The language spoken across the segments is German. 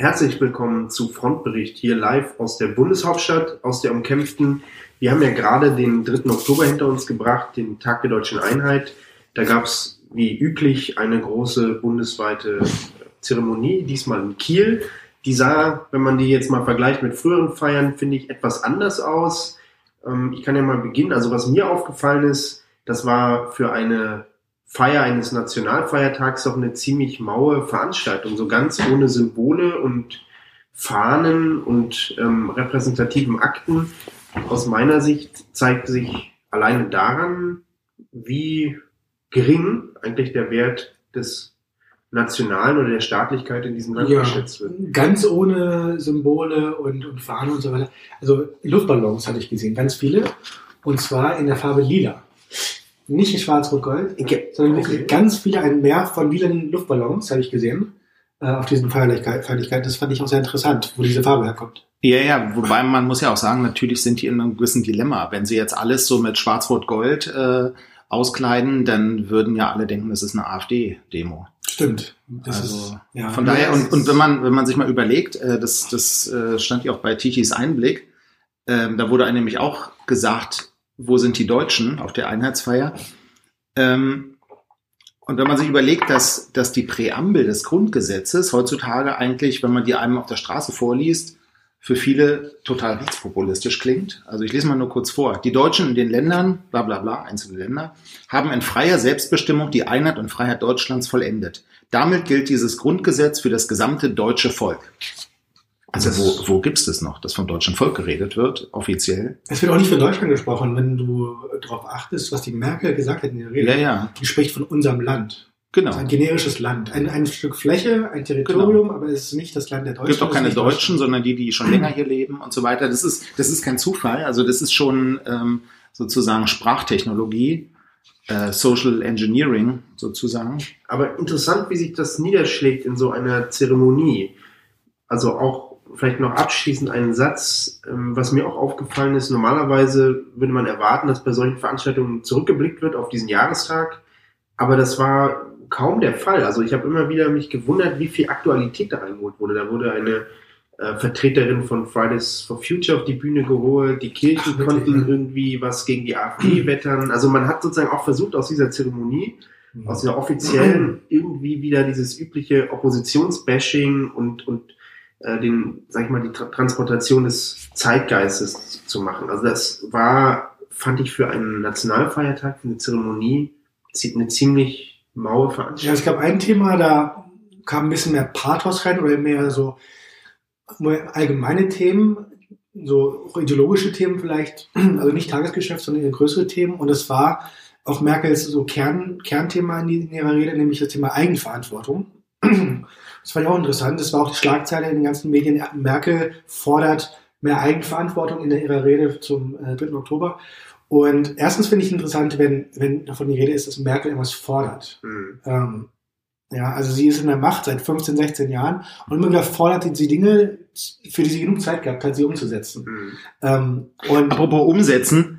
Herzlich willkommen zu Frontbericht hier live aus der Bundeshauptstadt, aus der umkämpften. Wir haben ja gerade den 3. Oktober hinter uns gebracht, den Tag der deutschen Einheit. Da gab es wie üblich eine große bundesweite Zeremonie, diesmal in Kiel. Die sah, wenn man die jetzt mal vergleicht mit früheren Feiern, finde ich etwas anders aus. Ähm, ich kann ja mal beginnen. Also was mir aufgefallen ist, das war für eine Feier eines Nationalfeiertags doch eine ziemlich maue Veranstaltung, so ganz ohne Symbole und Fahnen und ähm, repräsentativen Akten. Aus meiner Sicht zeigt sich alleine daran, wie gering eigentlich der Wert des Nationalen oder der Staatlichkeit in diesem Land Ja, geschätzt wird. ganz ohne Symbole und, und Fahnen und so weiter. Also Luftballons hatte ich gesehen, ganz viele. Und zwar in der Farbe lila. Nicht in schwarz-rot-gold, Okay. sondern Okay. ganz viele, ein Meer von lilanen Luftballons habe ich gesehen äh, auf diesen Feierlichkeit, Feierlichkeiten. Das fand ich auch sehr interessant, wo diese Farbe herkommt. Ja, ja, wobei man muss ja auch sagen, natürlich sind die in einem gewissen Dilemma. Wenn sie jetzt alles so mit Schwarz-Rot-Gold äh, auskleiden, dann würden ja alle denken, das ist eine AfD-Demo. Stimmt. Das Also ist, ja. Von daher, und, und wenn man, wenn man sich mal überlegt, äh, das, das äh, stand ja auch bei Tichys Einblick, ähm, da wurde einem nämlich auch gesagt, wo sind die Deutschen auf der Einheitsfeier? Ähm, und wenn man sich überlegt, dass, dass die Präambel des Grundgesetzes heutzutage eigentlich, wenn man die einem auf der Straße vorliest, für viele total rechtspopulistisch klingt. Also ich lese mal nur kurz vor. Die Deutschen in den Ländern, bla bla bla, einzelne Länder, haben in freier Selbstbestimmung die Einheit und Freiheit Deutschlands vollendet. Damit gilt dieses Grundgesetz für das gesamte deutsche Volk. Also wo, wo gibt's das noch, dass vom deutschen Volk geredet wird, offiziell? Es wird auch nicht für Deutschland gesprochen, wenn du darauf achtest, was die Merkel gesagt hat in der Rede. Ja, ja, Die spricht von unserem Land. genau. Das ist ein generisches Land. Ein, ein Stück Fläche, ein Territorium, aber es ist nicht das Land der Es Deutschen. gibt auch es keine Deutschen, sondern die, die schon länger hier leben und so weiter. Das ist, das ist kein Zufall. Also das ist schon ähm, sozusagen Sprachtechnologie, äh, Social Engineering sozusagen. Aber interessant, wie sich das niederschlägt in so einer Zeremonie. Also auch vielleicht noch abschließend einen Satz, ähm, was mir auch aufgefallen ist. Normalerweise würde man erwarten, dass bei solchen Veranstaltungen zurückgeblickt wird auf diesen Jahrestag. Aber das war kaum der Fall. Also ich habe immer wieder mich gewundert, wie viel Aktualität da reingeholt wurde. Da wurde eine äh, Vertreterin von Fridays for Future auf die Bühne geholt. Die Kirchen Ach, konnten ja. irgendwie was gegen die AfD wettern. Also man hat sozusagen auch versucht, aus dieser Zeremonie Mhm. aus der offiziellen irgendwie wieder dieses übliche Oppositionsbashing und, und äh, den, sag ich mal, die Tra Transportation des Zeitgeistes zu machen. Also das war, fand ich für einen Nationalfeiertag, für eine Zeremonie, eine ziemlich maue Ja, Veranstaltung. es gab ein Thema, da kam ein bisschen mehr Pathos rein oder mehr so allgemeine Themen, so ideologische Themen vielleicht, also nicht Tagesgeschäft, sondern größere Themen. Und es war auch Merkels so Kern, Kernthema in ihrer Rede, nämlich das Thema Eigenverantwortung. Das fand ich auch interessant. Das war auch die Schlagzeile in den ganzen Medien. Merkel fordert mehr Eigenverantwortung in ihrer Rede zum äh, 3. Oktober. Und erstens finde ich interessant, wenn, wenn davon die Rede ist, dass Merkel irgendwas fordert. Mhm. Ähm, ja, also sie ist in der Macht seit 15, 16 Jahren und immer wieder fordert sie Dinge, für die sie genug Zeit gehabt hat, sie umzusetzen. Mhm. Ähm, und Apropos umsetzen.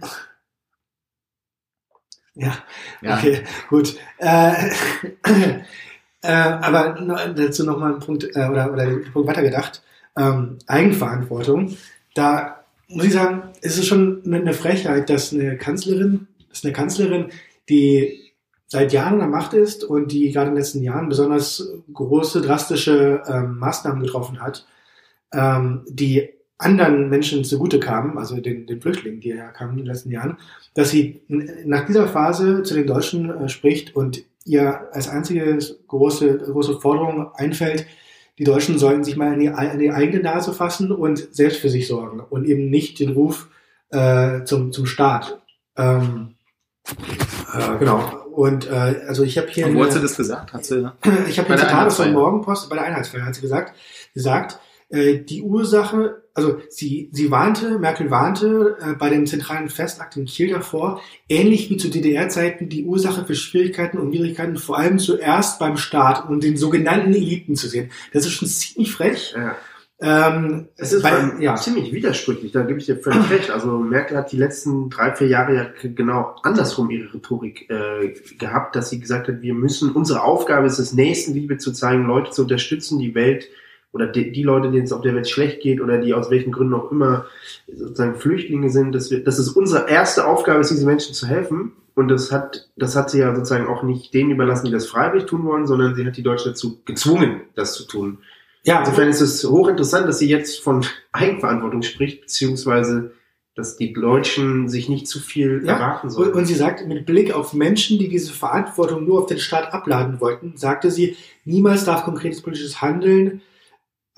ja, Ja, okay, gut. Äh, äh, aber dazu nochmal ein Punkt äh, oder, oder den Punkt weitergedacht. Ähm, Eigenverantwortung. Da muss ich sagen, ist es schon eine, Frechheit, dass eine Kanzlerin, dass eine Kanzlerin, die seit Jahren an der Macht ist und die gerade in den letzten Jahren besonders große, drastische ähm, Maßnahmen getroffen hat, ähm, die anderen Menschen zugute kamen, also den, den Flüchtlingen, die ja kamen in den letzten Jahren, dass sie nach dieser Phase zu den Deutschen äh, spricht und ihr als einzige große, große Forderung einfällt, die Deutschen sollten sich mal in die, in die eigene Nase fassen und selbst für sich sorgen und eben nicht den Ruf äh, zum, zum Staat. Ähm, äh, genau. Und äh, also ich habe hier und wo hat eine- sie das gesagt? Hat sie, ich habe hier Zitate von. Morgenpost, bei der Einheitsfeier hat sie gesagt, gesagt, äh, die Ursache, also sie, sie warnte, Merkel warnte äh, bei dem zentralen Festakt in Kiel davor, ähnlich wie zu DDR-Zeiten die Ursache für Schwierigkeiten und Widrigkeiten vor allem zuerst beim Staat und den sogenannten Eliten zu sehen. Das ist schon ziemlich frech. Ja. Ähm, Es ist weil, ja. ziemlich widersprüchlich, da gebe ich dir völlig recht. Also Merkel hat die letzten drei, vier Jahre ja genau andersrum ihre Rhetorik äh, gehabt, dass sie gesagt hat, wir müssen, unsere Aufgabe ist es, Nächstenliebe zu zeigen, Leute zu unterstützen, die Welt oder die, die Leute, denen es auf der Welt schlecht geht oder die aus welchen Gründen auch immer sozusagen Flüchtlinge sind, dass wir, dass es unsere erste Aufgabe ist, diesen Menschen zu helfen. Und das hat, das hat sie ja sozusagen auch nicht denen überlassen, die das freiwillig tun wollen, sondern sie hat die Deutschen dazu gezwungen, das zu tun. Ja. Insofern ist es hochinteressant, dass sie jetzt von Eigenverantwortung spricht, beziehungsweise dass die Deutschen sich nicht zu viel ja, erwarten sollen. Und, sie sagt, mit Blick auf Menschen, die diese Verantwortung nur auf den Staat abladen wollten, sagte sie, niemals darf konkretes politisches Handeln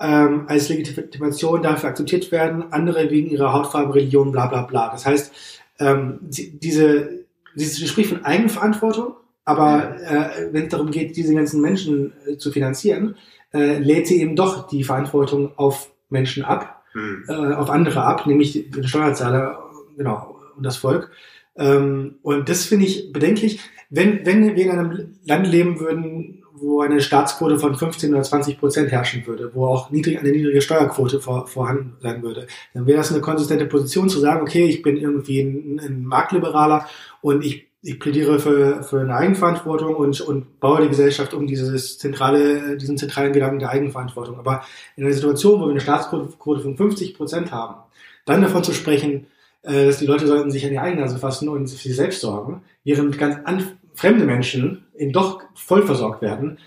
ähm, als Legitimation dafür akzeptiert werden, andere wegen ihrer Hautfarbe, Religion, bla bla bla. Das heißt, ähm, sie, diese, sie spricht von Eigenverantwortung, aber äh, wenn es darum geht, diese ganzen Menschen äh, zu finanzieren, äh, lädt sie eben doch die Verantwortung auf Menschen ab hm. äh, auf andere ab, nämlich den Steuerzahler genau, und das Volk. Ähm, und das finde ich bedenklich. Wenn, wenn wir in einem Land leben würden, wo eine Staatsquote von 15 oder 20 Prozent herrschen würde, wo auch niedrig, eine niedrige Steuerquote vor, vorhanden sein würde, dann wäre das eine konsistente Position zu sagen, okay, ich bin irgendwie ein, ein Marktliberaler und ich ich plädiere für, für eine Eigenverantwortung und, und baue die Gesellschaft um dieses zentrale, diesen zentralen Gedanken der Eigenverantwortung. Aber in einer Situation, wo wir eine Staatsquote von 50 Prozent haben, dann davon zu sprechen, äh, dass die Leute sollten sich an die eigene Nase fassen und sich selbst sorgen, während ganz an, fremde Menschen eben doch voll versorgt werden,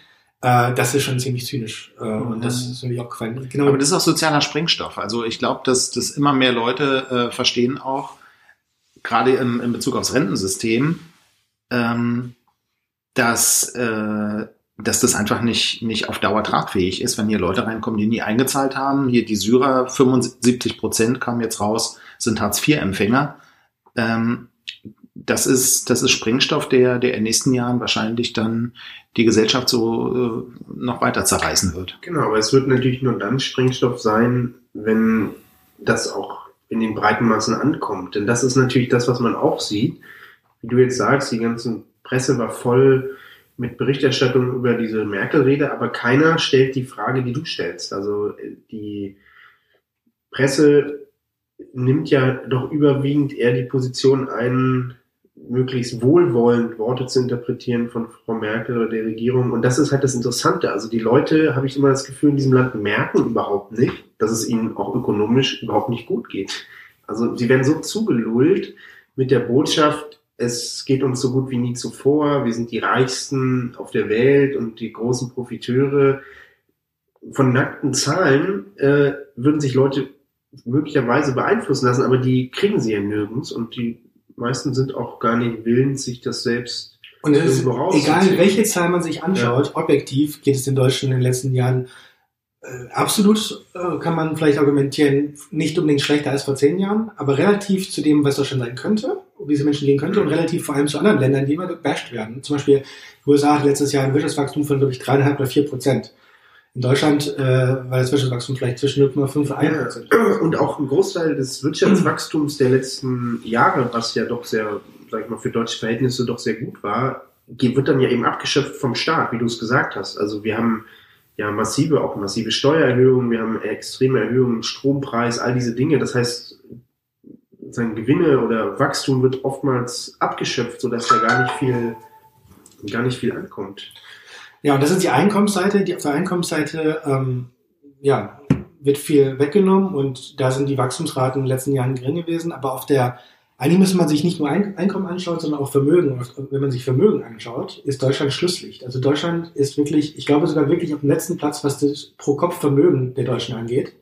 äh, das ist schon ziemlich zynisch. Äh, mhm. Und das ist mir auch gefallen. Genau. Aber das ist auch sozialer Sprengstoff. Also ich glaube, dass, dass immer mehr Leute äh, verstehen auch, gerade im, in Bezug aufs Rentensystem, ähm, dass, äh, dass das einfach nicht, nicht auf Dauer tragfähig ist, wenn hier Leute reinkommen, die nie eingezahlt haben. Hier die Syrer, 75 Prozent kamen jetzt raus, sind Hartz-IV-Empfänger. Ähm, das ist, das ist Sprengstoff, der, der in den nächsten Jahren wahrscheinlich dann die Gesellschaft so äh, noch weiter zerreißen wird. Genau, aber es wird natürlich nur dann Sprengstoff sein, wenn das auch in den breiten Massen ankommt. Denn das ist natürlich das, was man auch sieht. Wie du jetzt sagst, die ganze Presse war voll mit Berichterstattung über diese Merkel-Rede, aber keiner stellt die Frage, die du stellst. Also äh, die Presse nimmt ja doch überwiegend eher die Position ein, möglichst wohlwollend Worte zu interpretieren von Frau Merkel oder der Regierung. Und das ist halt das Interessante. Also die Leute, habe ich immer das Gefühl, in diesem Land merken überhaupt nicht, dass es ihnen auch ökonomisch überhaupt nicht gut geht. Also sie werden so zugelullt mit der Botschaft, es geht uns so gut wie nie zuvor, wir sind die Reichsten auf der Welt und die großen Profiteure. Von nackten Zahlen äh, würden sich Leute möglicherweise beeinflussen lassen, aber die kriegen sie ja nirgends und die meisten sind auch gar nicht willens, sich das selbst und es ist egal, welche Zahl man sich anschaut, ja. objektiv geht es den Deutschen in den letzten Jahren äh, absolut, äh, kann man vielleicht argumentieren, nicht unbedingt schlechter als vor zehn Jahren, aber relativ zu dem, was Deutschland sein könnte, wie es Menschen gehen könnte und relativ vor allem zu anderen Ländern, die immer gebasht werden. Zum Beispiel die USA hat letztes Jahr ein Wirtschaftswachstum von, glaube ich, dreieinhalb oder vier Prozent. In Deutschland äh, war das Wirtschaftswachstum vielleicht zwischen 0,5 und 1 Prozent. Und auch ein Großteil des Wirtschaftswachstums der letzten Jahre, was ja doch sehr, sag ich mal, für deutsche Verhältnisse doch sehr gut war, wird dann ja eben abgeschöpft vom Staat, wie du es gesagt hast. Also wir haben ja massive, auch massive Steuererhöhungen, wir haben extreme Erhöhungen Strompreis, all diese Dinge. Das heißt, sein Gewinne oder Wachstum wird oftmals abgeschöpft, sodass da gar nicht viel, gar nicht viel ankommt. Ja, und das ist die Einkommensseite. Die, auf der Einkommensseite ähm, ja, wird viel weggenommen und da sind die Wachstumsraten in den letzten Jahren gering gewesen. Aber auf der, eigentlich müsste man sich nicht nur Einkommen anschauen, sondern auch Vermögen. Wenn man sich Vermögen anschaut, ist Deutschland Schlusslicht. Also Deutschland ist wirklich, ich glaube sogar wirklich auf dem letzten Platz, was das Pro-Kopf-Vermögen der Deutschen angeht.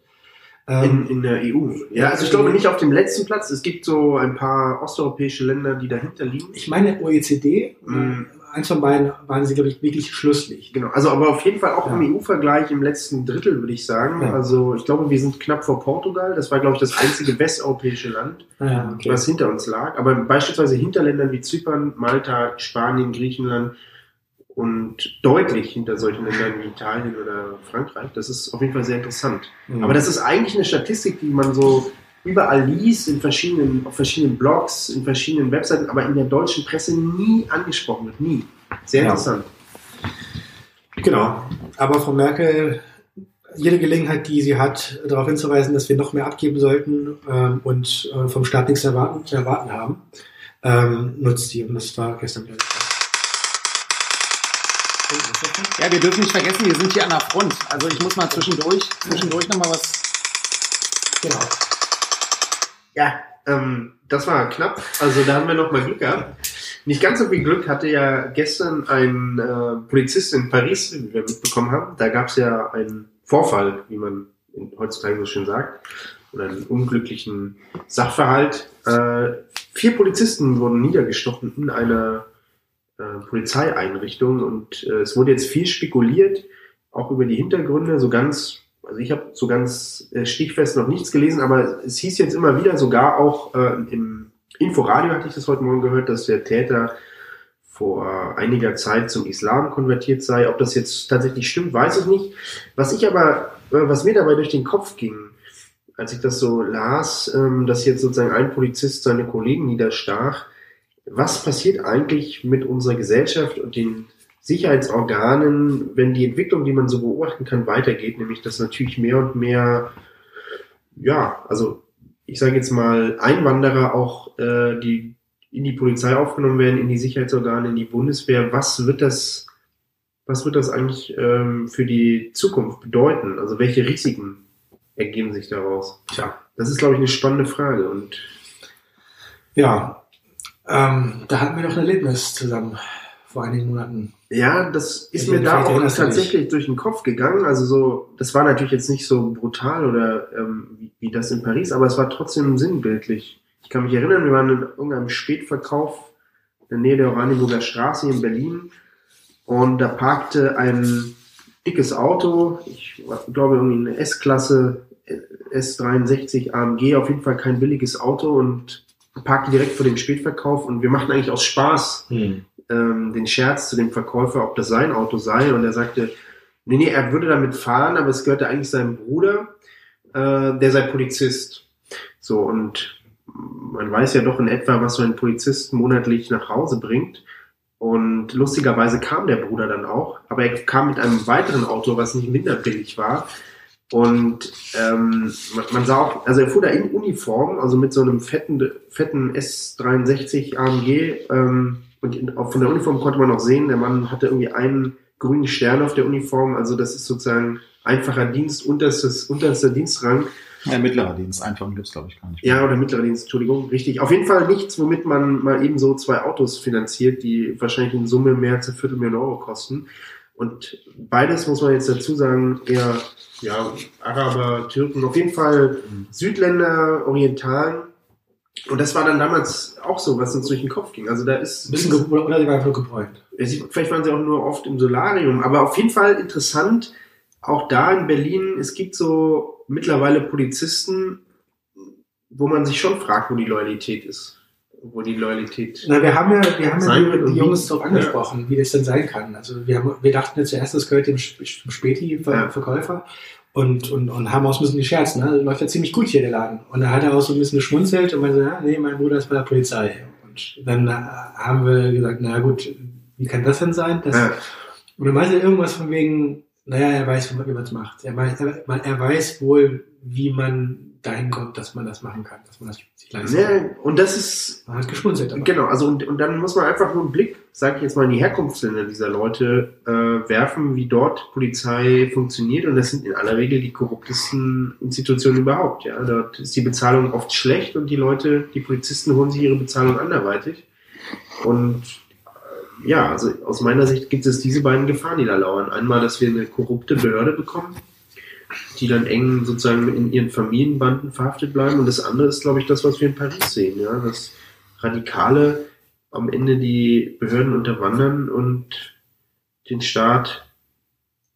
In, ähm, in der EU. Ja, also ich glaube nicht auf dem letzten Platz. Es gibt so ein paar osteuropäische Länder, die dahinter liegen. Ich meine OECD. Mm eins von beiden waren sie, glaube ich, wirklich schlusslich. Genau, also aber auf jeden Fall auch ja. im EU-Vergleich im letzten Drittel, würde ich sagen. Ja. Also ich glaube, wir sind knapp vor Portugal. Das war, glaube ich, das einzige westeuropäische Land, ja, okay. was hinter uns lag. Aber beispielsweise hinter Ländern wie Zypern, Malta, Spanien, Griechenland und deutlich hinter solchen Ländern wie Italien oder Frankreich. Das ist auf jeden Fall sehr interessant. Mhm. Aber das ist eigentlich eine Statistik, die man so überall liest, in verschiedenen, auf verschiedenen Blogs, in verschiedenen Webseiten, aber in der deutschen Presse nie angesprochen wird. Nie. Sehr interessant. Genau. Aber Frau Merkel, jede Gelegenheit, die sie hat, darauf hinzuweisen, dass wir noch mehr abgeben sollten ähm, und äh, vom Staat nichts erwarten, zu erwarten haben, ähm, nutzt sie. Und das war gestern, ich. Ja, wir dürfen nicht vergessen, wir sind hier an der Front. Also ich muss mal zwischendurch, zwischendurch nochmal was. Genau. Ja, ähm, das war knapp. Also da haben wir noch mal Glück gehabt. Nicht ganz so viel Glück hatte ja gestern ein äh, Polizist in Paris, wie wir mitbekommen haben. Da gab es ja einen Vorfall, wie man heutzutage so schön sagt, oder einen unglücklichen Sachverhalt. Äh, vier Polizisten wurden niedergestochen in einer äh, Polizeieinrichtung und äh, es wurde jetzt viel spekuliert, auch über die Hintergründe, so ganz, also ich habe so ganz äh, stichfest noch nichts gelesen, aber es hieß jetzt immer wieder, sogar auch äh, im Inforadio hatte ich das heute Morgen gehört, dass der Täter vor einiger Zeit zum Islam konvertiert sei. Ob das jetzt tatsächlich stimmt, weiß ich nicht. Was ich aber, äh, was mir dabei durch den Kopf ging, als ich das so las, ähm, dass jetzt sozusagen ein Polizist seine Kollegen niederstach, was passiert eigentlich mit unserer Gesellschaft und den Sicherheitsorganen, wenn die Entwicklung, die man so beobachten kann, weitergeht, nämlich dass natürlich mehr und mehr, ja, also ich sage jetzt mal, Einwanderer auch äh, die in die Polizei aufgenommen werden, in die Sicherheitsorgane, in die Bundeswehr. Was wird das, was wird das eigentlich ähm, für die Zukunft bedeuten? Also welche Risiken ergeben sich daraus? Tja. Das ist, glaube ich, eine spannende Frage. Und Ja, ähm, da hatten wir noch ein Erlebnis zusammen vor einigen Monaten. Ja, das ist Ich mir da auch tatsächlich durch den Kopf gegangen. Also so, das war natürlich jetzt nicht so brutal oder ähm, wie, wie das in Paris, aber es war trotzdem sinnbildlich. Ich kann mich erinnern, wir waren in irgendeinem Spätverkauf in der Nähe der Oranienburger Straße in Berlin und da parkte ein dickes Auto, ich glaube irgendwie eine S-Klasse, äh, S63 AMG, auf jeden Fall kein billiges Auto und parkte direkt vor dem Spätverkauf und wir machten eigentlich aus Spaß ähm, den Scherz zu dem Verkäufer, ob das sein Auto sei. Und er sagte, nee, nee, er würde damit fahren, aber es gehörte eigentlich seinem Bruder, äh, der sei Polizist. So, und man weiß ja doch in etwa, was so ein Polizist monatlich nach Hause bringt. Und lustigerweise kam der Bruder dann auch, aber er kam mit einem weiteren Auto, was nicht minder billig war. Und ähm, man, sah auch, also er fuhr da in Uniform, also mit so einem fetten, fetten S63 AMG. Ähm, und auch von der Uniform konnte man auch sehen, der Mann hatte irgendwie einen grünen Stern auf der Uniform. Also das ist sozusagen einfacher Dienst, unterstes, unterster Dienstrang. Ja, mittlerer Dienst, einfachen gibt's glaube ich gar nicht. Ja, oder mittlerer Dienst, Entschuldigung, richtig. Auf jeden Fall nichts, womit man mal eben so zwei Autos finanziert, die wahrscheinlich in Summe mehr als eine Viertelmillion Euro kosten. Und beides muss man jetzt dazu sagen, eher ja, Araber, Türken, auf jeden Fall Südländer, Orientalen. Und das war dann damals auch so, was uns durch den Kopf ging. Also da ist Ein bisschen oder, die waren nur gebräunt. Vielleicht waren sie auch nur oft im Solarium, aber auf jeden Fall interessant, auch da in Berlin, es gibt so mittlerweile Polizisten, wo man sich schon fragt, wo die Loyalität ist. Wo die Loyalität. Na, wir haben ja, wir haben ja die, die Jungs darauf angesprochen, wie das denn sein kann. Also wir, haben, wir dachten ja zuerst, das gehört dem Sp- dem Späti-Verkäufer und, und, und haben auch so ein bisschen gescherzt. Ne? Läuft ja ziemlich gut hier der Laden. Und da hat er auch so ein bisschen geschmunzelt und meinte, ja, nee, mein Bruder ist bei der Polizei. Und dann äh, haben wir gesagt, na gut, wie kann das denn sein? Das, Ja. Und dann meinte er irgendwas von wegen, naja, er weiß, wie man es macht. Er, weiß- er, er weiß wohl, wie man dahin kommt, dass man das machen kann, dass man das Ja, und das ist Man hat geschmunzelt. dabei. Genau, also und, und dann muss man einfach nur einen Blick, sage ich jetzt mal, in die Herkunftsländer dieser Leute äh, werfen, wie dort Polizei funktioniert. Und das sind in aller Regel die korruptesten Institutionen überhaupt. Ja, dort ist die Bezahlung oft schlecht und die Leute, die Polizisten holen sich ihre Bezahlung anderweitig. Und äh, ja, also aus meiner Sicht gibt es diese beiden Gefahren, die da lauern. Einmal, dass wir eine korrupte Behörde bekommen, die dann eng sozusagen in ihren Familienbanden verhaftet bleiben. Und das andere ist, glaube ich, das, was wir in Paris sehen, ja, dass Radikale am Ende die Behörden unterwandern und den Staat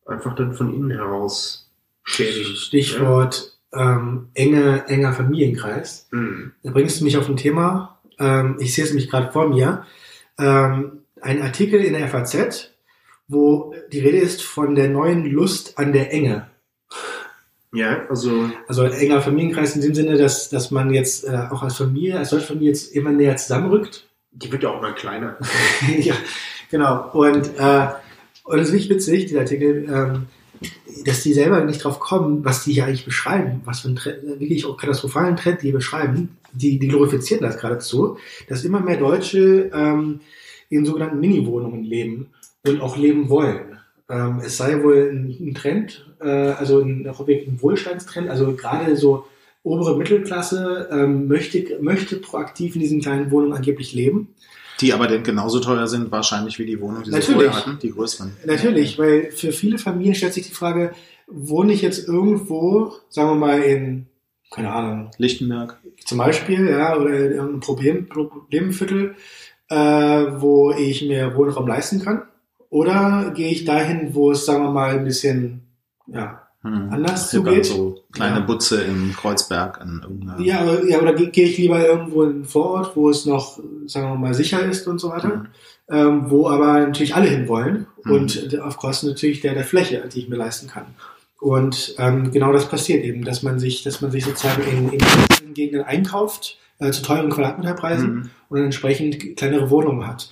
einfach dann von innen heraus schädigen. Stichwort ähm, enge, enger Familienkreis. Ja. Mhm. Da bringst du mich auf ein Thema, ähm, ich sehe es nämlich gerade vor mir, ähm, ein Artikel in der FAZ, wo die Rede ist von der neuen Lust an der Enge. Ja, also Also enger Familienkreis in dem Sinne, dass, dass man jetzt äh, auch als Familie, als deutsche Familie jetzt immer näher zusammenrückt. die wird ja auch mal kleiner. ja, genau. Und, äh, und es ist wirklich witzig, dieser Artikel, ähm, dass die selber nicht drauf kommen, was die hier eigentlich beschreiben, was für einen Trend, wirklich auch katastrophalen Trend die beschreiben. Die, die glorifizieren das geradezu, dass immer mehr Deutsche ähm, in sogenannten Mini-Wohnungen leben und auch leben wollen. Ähm, es sei wohl ein, ein Trend, äh, also ein, ein Wohlstandstrend, also gerade so obere Mittelklasse ähm, möchte, möchte proaktiv in diesen kleinen Wohnungen angeblich leben. Die aber denn genauso teuer sind wahrscheinlich wie die Wohnungen, die Natürlich. sie vorher hatten, die größeren. Natürlich, weil für viele Familien stellt sich die Frage, wohne ich jetzt irgendwo, sagen wir mal in, keine Ahnung, Lichtenberg. zum Beispiel, ja, oder in irgendeinem Problem, Problemviertel, äh, wo ich mir Wohnraum leisten kann? Oder gehe ich dahin, wo es, sagen wir mal, ein bisschen, ja, Hm. Anders zugeht? so kleine Ja. Butze in Kreuzberg an irgendeiner. ja, aber- ja oder gehe ich lieber irgendwo in einen Vorort, wo es noch, sagen wir mal, sicher ist und so weiter, Mhm. ähm, wo aber natürlich alle hinwollen Mhm. und auf Kosten natürlich der, der Fläche, die ich mir leisten kann. Und ähm, genau das passiert eben, dass man sich, dass man sich sozusagen in, in Gegenden einkauft, äh, zu teuren Quadratmeterpreisen Mhm. und dann entsprechend kleinere Wohnungen hat,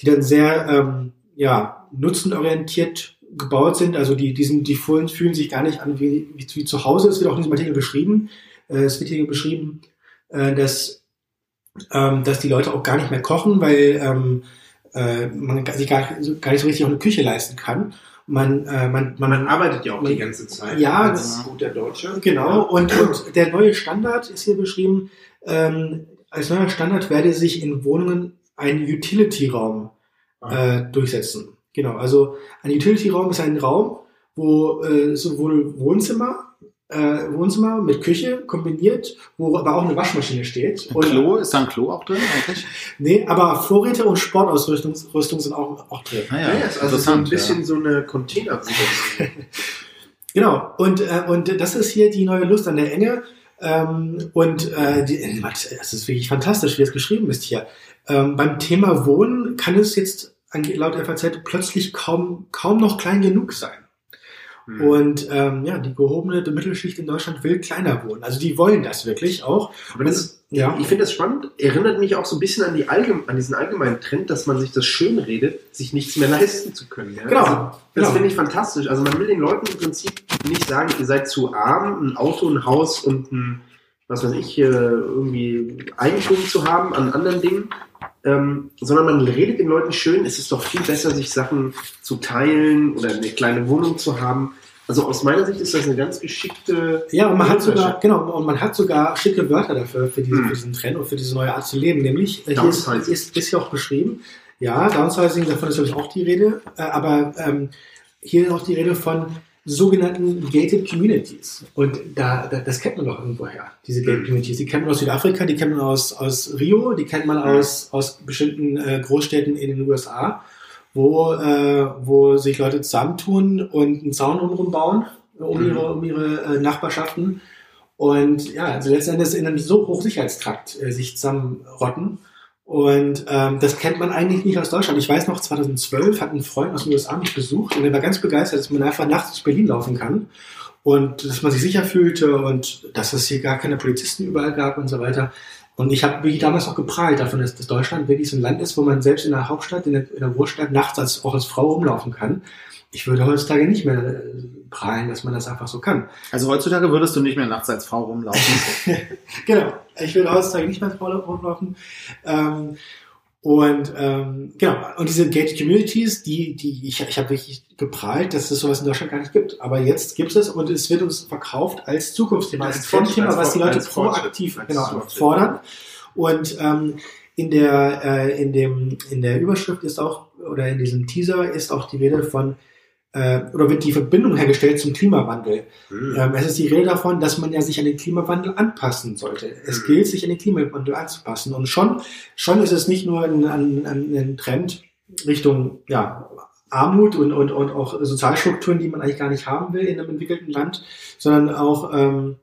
die dann sehr ähm, ja, nutzenorientiert gebaut sind. Also die, die, sind, die fühlen, fühlen sich gar nicht an wie, wie, wie zu Hause. Es wird auch in diesem Artikel beschrieben. Äh, es wird hier beschrieben, äh, dass, ähm, dass die Leute auch gar nicht mehr kochen, weil ähm, äh, man sich gar, gar nicht so richtig auch eine Küche leisten kann. Man, äh, man, man, Man arbeitet ja auch die ganze Zeit. Ja, das das- ist gut der Deutsche. Genau, und, und der neue Standard ist hier beschrieben, ähm, als neuer Standard werde sich in Wohnungen ein Utility-Raum äh, durchsetzen. Genau, also ein Utility-Raum ist ein Raum, wo äh, sowohl Wohnzimmer, äh, Wohnzimmer mit Küche kombiniert, wo aber auch eine Waschmaschine steht. Ein Klo, ist da ein Klo auch drin eigentlich? Nee, aber Vorräte und Sportausrüstung Rüstung sind auch, auch drin. Naja, Ja, ist also so ein bisschen so eine Containersituation. Genau, und, äh, und das ist hier die neue Lust an der Enge. Ähm, und äh, die, äh, das ist wirklich fantastisch, wie es geschrieben ist hier. Ähm, beim Thema Wohnen kann es jetzt laut FAZ plötzlich kaum, kaum noch klein genug sein. Hm. Und ähm, ja, die gehobene Mittelschicht in Deutschland will kleiner wohnen. Also die wollen das wirklich auch. Aber das ist, Ja. ich finde das spannend, erinnert mich auch so ein bisschen an, die allgeme an diesen allgemeinen Trend, dass man sich das schön redet, sich nichts mehr leisten zu können. Ja? Genau, Also, das genau. finde ich fantastisch. Also man will den Leuten im Prinzip nicht sagen, ihr seid zu arm, ein Auto, ein Haus und ein, was weiß ich, irgendwie Eigentum zu haben an anderen Dingen, ähm, sondern man redet den Leuten schön, es ist doch viel besser, sich Sachen zu teilen oder eine kleine Wohnung zu haben. Also aus meiner Sicht ist das eine ganz geschickte Ja, und man hat sogar, genau, und man hat sogar schicke Wörter dafür, für diesen, Hm. für diesen Trend und für diese neue Art zu leben. Nämlich, äh, hier ist, Downsizing. ist, ist ja auch beschrieben, ja, Downsizing, davon ist natürlich auch die Rede, äh, aber ähm, hier ist auch die Rede von sogenannten Gated Communities. Und da, da das kennt man doch irgendwoher, diese Gated Hm. Communities. Die kennt man aus Südafrika, die kennt man aus, aus Rio, die kennt man aus, aus bestimmten äh, Großstädten in den USA, wo, äh, wo sich Leute zusammentun und einen Zaun drumherum bauen, äh, um Mhm. ihre, um ihre äh, Nachbarschaften. Und ja, also letzten Endes in einem so Hochsicherheitstrakt äh, sich zusammenrotten. Und ähm, das kennt man eigentlich nicht aus Deutschland. Ich weiß noch, 2012 hat ein Freund aus den USA mich besucht und er war ganz begeistert, dass man einfach nachts durch Berlin laufen kann und dass man sich sicher fühlte und dass es hier gar keine Polizisten überall gab und so weiter. Und ich habe wirklich damals noch geprahlt davon, dass, dass Deutschland wirklich so ein Land ist, wo man selbst in der Hauptstadt, in der, in der Großstadt nachts als, auch als Frau rumlaufen kann. Ich würde heutzutage nicht mehr äh, prahlen, dass man das einfach so kann. Also heutzutage würdest du nicht mehr nachts als Frau rumlaufen. Genau. Ich will heutzutage nicht mehr als Frau rumlaufen. Ähm, und ähm, genau, und diese Gated Communities, die, die, ich, ich habe wirklich geprahlt, dass es sowas in Deutschland gar nicht gibt. Aber jetzt gibt es und es wird uns verkauft als Zukunftsthema, als Frontthema, was die Leute proaktiv genau, fordern. Und ähm, in der äh, in dem in der Überschrift ist auch oder in diesem Teaser ist auch die Rede von äh, oder wird die Verbindung hergestellt zum Klimawandel. Hm. Ähm, es ist die Rede davon, dass man ja sich an den Klimawandel anpassen sollte. Es Mhm. gilt, sich an den Klimawandel anzupassen. Und schon, schon ist es nicht nur ein, ein, ein, Trend Richtung ja, Armut und, und, und auch Sozialstrukturen, die man eigentlich gar nicht haben will in einem entwickelten Land, sondern auch ähm,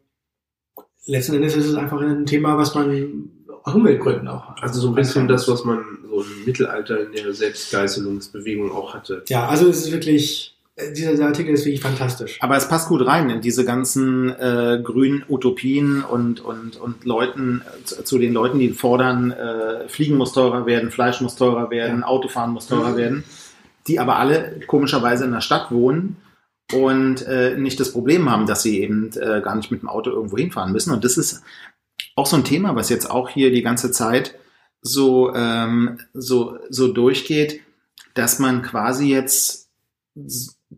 letzten Endes ist es einfach ein Thema, was man aus Umweltgründen auch hat. Also so ein bisschen das, was man so im Mittelalter in der Selbstgeißelungsbewegung auch hatte. Ja, also es ist wirklich, dieser dieser Artikel ist wirklich fantastisch. Aber es passt gut rein in diese ganzen äh, grünen Utopien und, und, und Leuten, äh, zu, zu den Leuten, die fordern, äh, Fliegen muss teurer werden, Fleisch muss teurer werden, Ja. Autofahren muss teurer Mhm. werden, die aber alle komischerweise in der Stadt wohnen und äh, nicht das Problem haben, dass sie eben äh, gar nicht mit dem Auto irgendwo hinfahren müssen. Und das ist auch so ein Thema, was jetzt auch hier die ganze Zeit so, ähm, so, so durchgeht, dass man quasi jetzt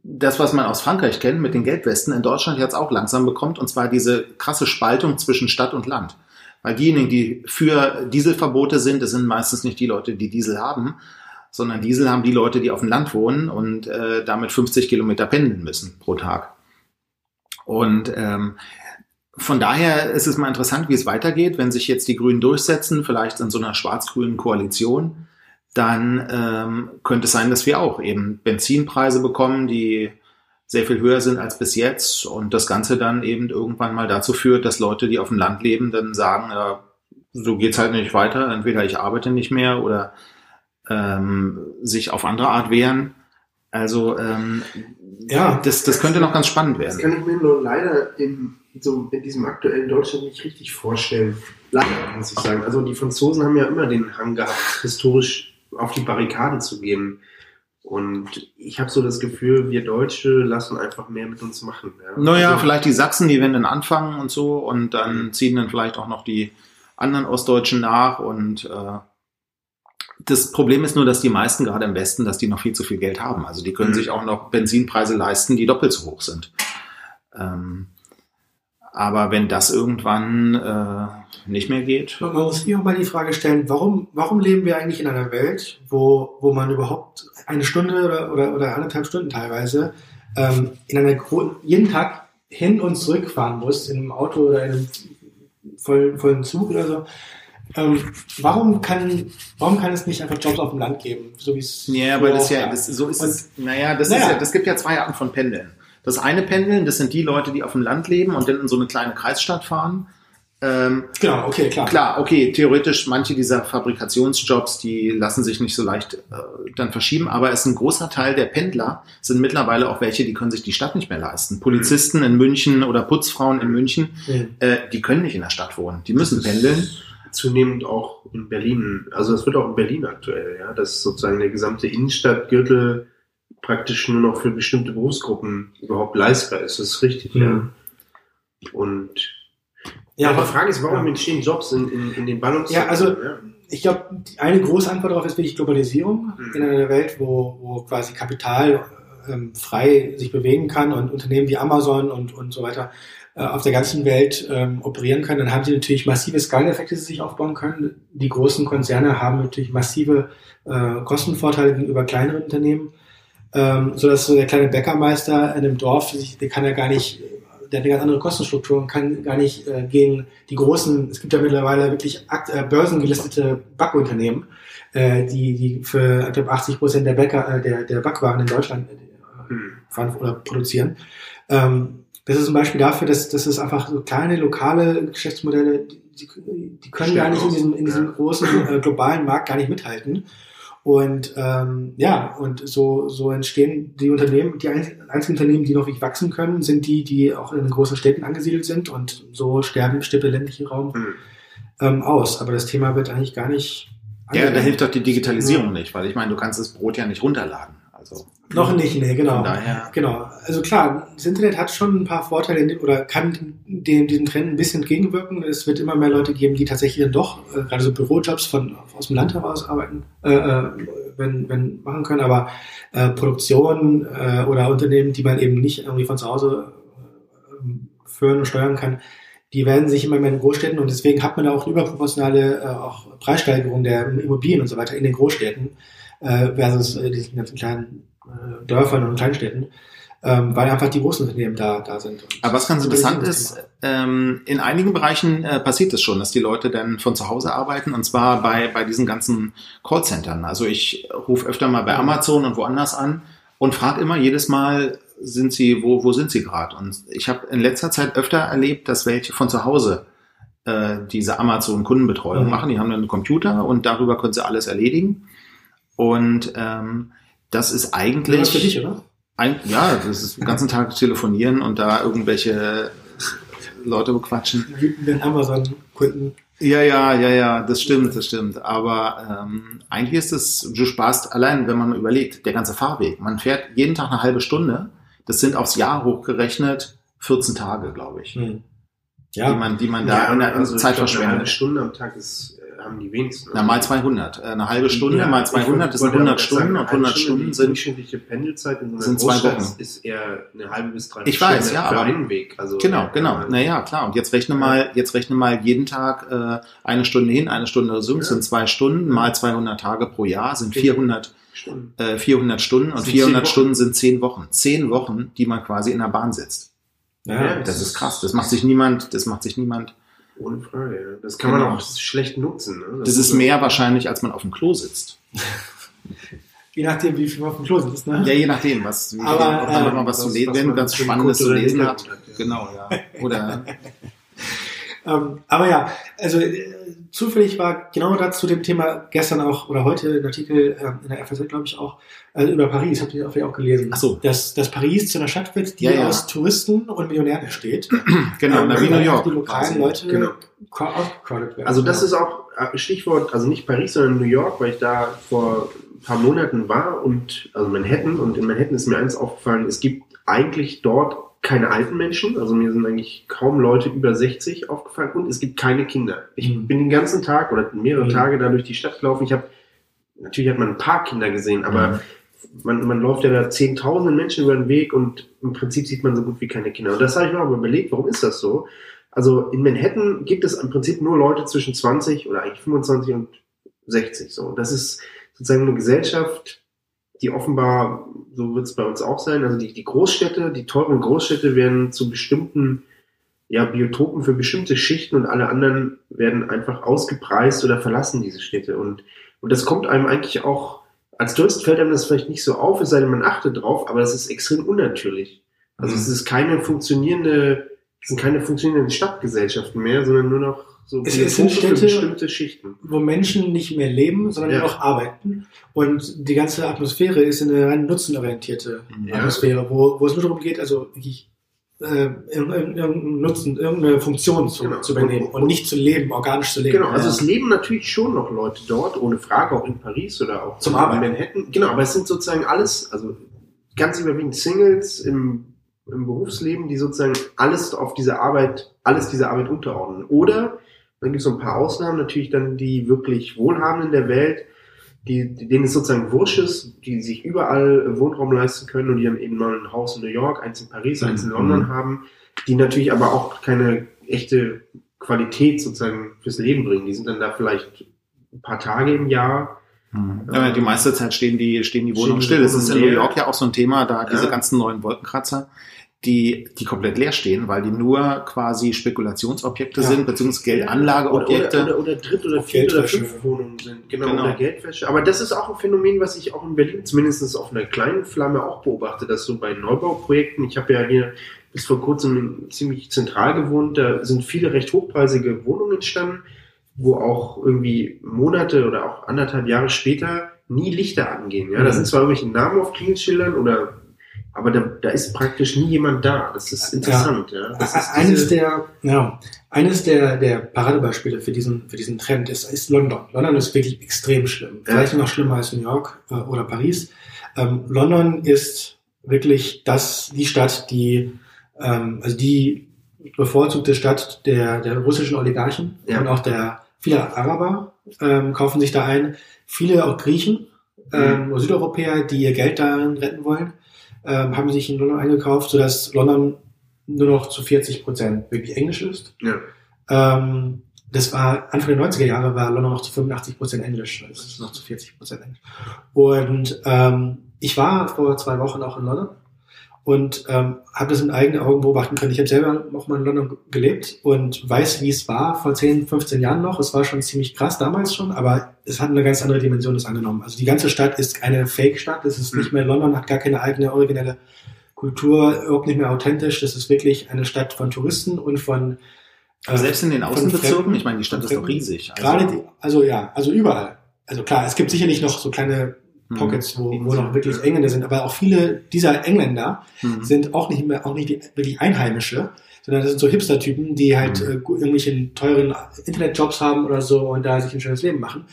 das, was man aus Frankreich kennt mit den Gelbwesten, in Deutschland jetzt auch langsam bekommt, und zwar diese krasse Spaltung zwischen Stadt und Land. Weil diejenigen, die für Dieselverbote sind, das sind meistens nicht die Leute, die Diesel haben, sondern Diesel haben die Leute, die auf dem Land wohnen und äh, damit 50 Kilometer pendeln müssen pro Tag. Und ähm, von daher ist es mal interessant, wie es weitergeht, wenn sich jetzt die Grünen durchsetzen, vielleicht in so einer schwarz-grünen Koalition dann ähm, könnte es sein, dass wir auch eben Benzinpreise bekommen, die sehr viel höher sind als bis jetzt und das Ganze dann eben irgendwann mal dazu führt, dass Leute, die auf dem Land leben, dann sagen, ja, so geht's halt nicht weiter, entweder ich arbeite nicht mehr oder ähm, sich auf andere Art wehren. Also ähm, ja, das, das könnte noch ganz spannend werden. Das kann ich mir nur leider in, so in diesem aktuellen Deutschland nicht richtig vorstellen. Leider, muss ich sagen. Also die Franzosen haben ja immer den Hang gehabt, historisch auf die Barrikaden zu gehen. Und ich habe so das Gefühl, wir Deutsche lassen einfach mehr mit uns machen. Ja. Naja, also, vielleicht die Sachsen, die werden dann anfangen und so und dann ziehen dann vielleicht auch noch die anderen Ostdeutschen nach und äh, das Problem ist nur, dass die meisten gerade im Westen, dass die noch viel zu viel Geld haben. Also die können mhm. sich auch noch Benzinpreise leisten, die doppelt so hoch sind. Ähm, aber wenn das irgendwann äh, nicht mehr geht. Man muss sich auch mal die Frage stellen, warum, warum leben wir eigentlich in einer Welt, wo, wo man überhaupt eine Stunde oder, oder, oder anderthalb Stunden teilweise ähm, in einer jeden Tag hin und zurück fahren muss, in einem Auto oder in einem vollen, vollen Zug oder so. Ähm, warum kann, warum kann es nicht einfach Jobs auf dem Land geben, so wie es Ja, weil das ja, das, so ist und, es, naja, das naja. ist ja, das gibt ja zwei Arten von Pendeln. Das eine Pendeln, das sind die Leute, die auf dem Land leben und dann in so eine kleine Kreisstadt fahren. Ähm, genau, okay, klar. Klar, okay, theoretisch manche dieser Fabrikationsjobs, die lassen sich nicht so leicht äh, dann verschieben, aber es ist ein großer Teil der Pendler, sind mittlerweile auch welche, die können sich die Stadt nicht mehr leisten. Polizisten in München oder Putzfrauen in München, mhm. äh, die können nicht in der Stadt wohnen, die müssen pendeln. Zunehmend auch in Berlin, also das wird auch in Berlin aktuell, ja, dass sozusagen der gesamte Innenstadtgürtel praktisch nur noch für bestimmte Berufsgruppen überhaupt leistbar ist. Das ist richtig, ja. ja. Und ja, aber die Frage ist, warum ja. entstehen Jobs in, in, in den Ballungssektoren? Ja, also ja. ich glaube, eine große Antwort darauf ist wirklich Globalisierung mhm. in einer Welt, wo, wo quasi Kapital ähm, frei sich bewegen kann und Unternehmen wie Amazon und, und so weiter äh, auf der ganzen Welt ähm, operieren können, dann haben sie natürlich massive Skaleneffekte, die sie sich aufbauen können. Die großen Konzerne haben natürlich massive äh, Kostenvorteile gegenüber kleineren Unternehmen ähm, so dass so der kleine Bäckermeister in einem Dorf, der kann ja gar nicht, der hat eine ganz andere Kostenstruktur und kann gar nicht äh, gegen die großen, es gibt ja mittlerweile wirklich akt, äh, börsengelistete Backunternehmen, äh, die, die für ich glaube, 80 Prozent der Bäcker, äh, der, der Backwaren in Deutschland äh, oder produzieren. Ähm, das ist ein Beispiel dafür, dass, dass es einfach so kleine lokale Geschäftsmodelle, die, die können Stimmt gar nicht in diesem, in diesem großen äh, globalen Markt gar nicht mithalten. Und ähm, ja, und so, so entstehen die Unternehmen, die einzigen Unternehmen, die noch nicht wachsen können, sind die, die auch in den großen Städten angesiedelt sind und so sterben, der ländliche Raum mhm. ähm, aus. Aber das Thema wird eigentlich gar nicht. Ja, da hilft doch die Digitalisierung ja. nicht, weil ich meine, du kannst das Brot ja nicht runterladen. Also, Noch nicht, nee, genau. Daher. Genau. Also klar, das Internet hat schon ein paar Vorteile oder kann dem, diesem Trend ein bisschen entgegenwirken. Es wird immer mehr Leute geben, die tatsächlich dann doch äh, gerade so Bürojobs von aus dem Land heraus arbeiten, äh, äh, wenn, wenn machen können. Aber äh, Produktion äh, oder Unternehmen, die man eben nicht irgendwie von zu Hause äh, führen und steuern kann, die werden sich immer mehr in Großstädten und deswegen hat man da auch überproportionale äh, auch Preissteigerung der Immobilien und so weiter in den Großstädten äh, versus äh, diesen ganzen kleinen äh, Dörfern und Kleinstädten, ähm, weil einfach die großen Unternehmen da, da sind. Aber was ganz interessant ist, ähm, in einigen Bereichen äh, passiert es schon, dass die Leute dann von zu Hause arbeiten und zwar bei, bei diesen ganzen Callcentern. Also ich rufe öfter mal bei Amazon und woanders an und frage immer jedes Mal, sind sie, wo, wo sind sie gerade? Und ich habe in letzter Zeit öfter erlebt, dass welche von zu Hause äh, diese Amazon-Kundenbetreuung mhm. machen. Die haben dann einen Computer und darüber können sie alles erledigen. Und ähm, das ist eigentlich. Das für dich, oder? Ein, ja, das ist den ganzen Tag telefonieren und da irgendwelche Leute bequatschen. Den Amazon-Kunden. Ja, ja, ja, ja, das stimmt, das stimmt. Aber ähm, eigentlich ist es, du sparst allein, wenn man überlegt, der ganze Fahrweg. Man fährt jeden Tag eine halbe Stunde. Das sind aufs Jahr hochgerechnet 14 Tage, glaube ich. Hm. Ja. Die man, die man da ja, in der also Zeit verschwendet. Eine Stunde am Tag ist haben die wenigsten. Na, mal 200. Äh, Eine halbe Stunde Ja, mal 200, das sind wollte 100 aber Stunden sagen, und 100 eine Stunden Die sind durchschnittliche Pendelzeit in so einer sind zwei Wochen. ist eher eine halbe bis drei Ich weiß, Stunden ja, für aber- einen Weg. Also, Genau, genau. Ja, Naja, klar. Und jetzt rechne mal, jetzt rechne mal jeden Tag äh, eine Stunde hin, eine Stunde zurück, Ja. sind zwei Stunden, mal 200 Tage pro Jahr, sind 400, Stimmt. äh, 400 Stunden und Sind 400 zehn Stunden sind 10 Wochen. 10 Wochen, die man quasi in der Bahn sitzt. Ja, Das ist krass. Das macht sich niemand, das macht sich niemand. Ohne Frage, ja. Das kann man Genau. auch schlecht nutzen. Ne? Das ist mehr wahrscheinlich, als man auf dem Klo sitzt. Je nachdem, wie viel man auf dem Klo sitzt, ne? Ja, je nachdem, was, wie, Aber, ob noch äh, mal was zu was- lesen, was wenn man ganz Spannendes zu lesen hat. Hat, ja. Genau, ja. Oder, Ähm, aber ja, also äh, zufällig war genau da zu dem Thema gestern auch oder heute ein Artikel ähm, in der FAZ, glaube ich, auch äh, über Paris, habt ihr auch, auch gelesen. Ach so. Dass, dass Paris zu einer Stadt wird, die Ja, ja. aus Touristen und Millionären besteht. genau, Ähm, na, wie New York. Die lokalen quasi. Leute Genau. werden. Also das ist auch Stichwort, also nicht Paris, sondern New York, weil ich da vor ein paar Monaten war und also Manhattan und in Manhattan ist mir eins aufgefallen, es gibt eigentlich dort keine alten Menschen, also mir sind eigentlich kaum Leute über 60 aufgefallen und es gibt keine Kinder. Ich Mhm. bin den ganzen Tag oder mehrere Mhm. Tage da durch die Stadt gelaufen. Ich habe natürlich hat man ein paar Kinder gesehen, aber Mhm. man, man läuft ja da zehntausende Menschen über den Weg und im Prinzip sieht man so gut wie keine Kinder. Und das habe ich mir aber überlegt, warum ist das so? Also in Manhattan gibt es im Prinzip nur Leute zwischen 20 oder eigentlich 25 und 60. So. Das ist sozusagen eine Gesellschaft, die offenbar, so wird es bei uns auch sein, also die, die Großstädte, die teuren Großstädte werden zu bestimmten ja, Biotopen für bestimmte Schichten und alle anderen werden einfach ausgepreist oder verlassen diese Städte. Und, und das kommt einem eigentlich auch, als Tourist fällt einem das vielleicht nicht so auf, es sei denn, man achtet drauf, aber es ist extrem unnatürlich. Also Mhm. es ist keine funktionierende, es sind keine funktionierenden Stadtgesellschaften mehr, sondern nur noch so Es- es sind Städte- bestimmte Schichten. wo Menschen nicht mehr leben, sondern Ja. noch arbeiten. Und die ganze Atmosphäre ist eine rein nutzenorientierte Ja. Atmosphäre, wo, wo es nur darum geht, also wirklich äh, irgendeinen Nutzen, irgendeine Funktion zu, Genau. zu übernehmen und nicht zu leben, organisch zu leben. Genau, also Ja. es leben natürlich schon noch Leute dort, ohne Frage, auch in Paris oder auch Zum in Arbeiten. Manhattan. Genau, aber es sind sozusagen alles, also ganz überwiegend Singles im, im Berufsleben, die sozusagen alles auf diese Arbeit, alles dieser Arbeit unterordnen. Oder, dann gibt es so ein paar Ausnahmen, natürlich dann die wirklich Wohlhabenden der Welt, die, denen es sozusagen wurscht ist, die sich überall Wohnraum leisten können und die dann eben mal ein Haus in New York, eins in Paris, eins in Mhm. London haben, die natürlich aber auch keine echte Qualität sozusagen fürs Leben bringen. Die sind dann da vielleicht ein paar Tage im Jahr. Mhm. Ja, die meiste Zeit stehen die, stehen die Wohnungen Stehen still. Das ist in New. York ja auch so ein Thema, da diese Ja. ganzen neuen Wolkenkratzer, die, die komplett leer stehen, weil die nur quasi Spekulationsobjekte Ja. sind, beziehungsweise Geldanlageobjekte. Oder, oder, oder Dritt- oder Viert- oder Geldwäsche. fünf Wohnungen sind. Genau, Genau. oder Geldwäsche. Aber das ist auch ein Phänomen, was ich auch in Berlin zumindest auf einer kleinen Flamme auch beobachte, dass so bei Neubauprojekten, ich habe ja hier bis vor kurzem ziemlich zentral gewohnt, da sind viele recht hochpreisige Wohnungen entstanden, wo auch irgendwie Monate oder auch anderthalb Jahre später nie Lichter angehen. Ja, da Mhm. sind zwar irgendwelche Namen auf Klingelschildern oder aber da, da ist praktisch nie jemand da. Das ist interessant, ja. Das ist eines der, ja, eines der, der Paradebeispiele für diesen, für diesen Trend ist, ist London. London ist wirklich extrem schlimm. Ja. Vielleicht noch schlimmer als New York äh, oder Paris. Ähm, London ist wirklich das, die Stadt, die, ähm, also die bevorzugte Stadt der, der russischen Oligarchen Ja. und auch der, viele Araber ähm, kaufen sich da ein, viele auch Griechen, ähm, oder Südeuropäer, die ihr Geld darin retten wollen, ähm, haben sich in London eingekauft, sodass London nur noch zu 40 Prozent wirklich Englisch ist. ja. Ähm, das war Anfang der 90er Jahre war London noch zu 85 Prozent Englisch. Das ist noch zu 40 Prozent Englisch. Und ähm, ich war vor zwei Wochen auch in London und ähm, habe das mit eigenen Augen beobachten können. Ich habe selber noch mal in London gelebt und weiß, wie es war vor 10, 15 Jahren noch. Es war schon ziemlich krass damals schon, aber es hat eine ganz andere Dimension das angenommen. Also die ganze Stadt ist eine Fake-Stadt. Es ist nicht mehr London, hat gar keine eigene originelle Kultur, überhaupt nicht mehr authentisch. Das ist wirklich eine Stadt von Touristen und von Aber äh, selbst in den Außenbezirken, ich meine, die Stadt ist doch riesig. Also, Gerade die, also ja, also überall. Also klar, es gibt sicherlich noch so kleine Pockets, wo, wo Inseln, noch wirklich. Engländer sind, aber auch viele dieser Engländer hm. sind auch nicht mehr, auch nicht die, wirklich Einheimische, sondern das sind so Hipster-Typen, die halt Mhm. äh, irgendwelche teuren Internetjobs haben oder so und da sich ein schönes Leben machen.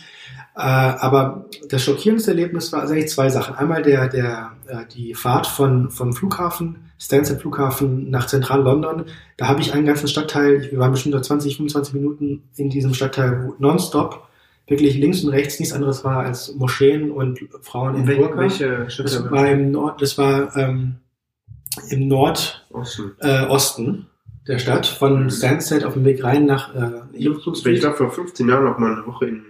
Äh, aber das schockierendste Erlebnis war also eigentlich zwei Sachen. Einmal der, der, äh, die Fahrt von, vom Flughafen, Stansted Flughafen nach Zentral-London. Da habe ich einen ganzen Stadtteil, wir waren bestimmt so 20, 25 Minuten in diesem Stadtteil nonstop wirklich links und rechts nichts anderes war als Moscheen und Frauen in Burka. welche Städte Das war im Nord, das war ähm, im Nordosten Osten? äh, Osten der Stadt, von Stansted auf dem Weg rein nach äh, Ich war vor 15 Jahren noch mal eine Woche in,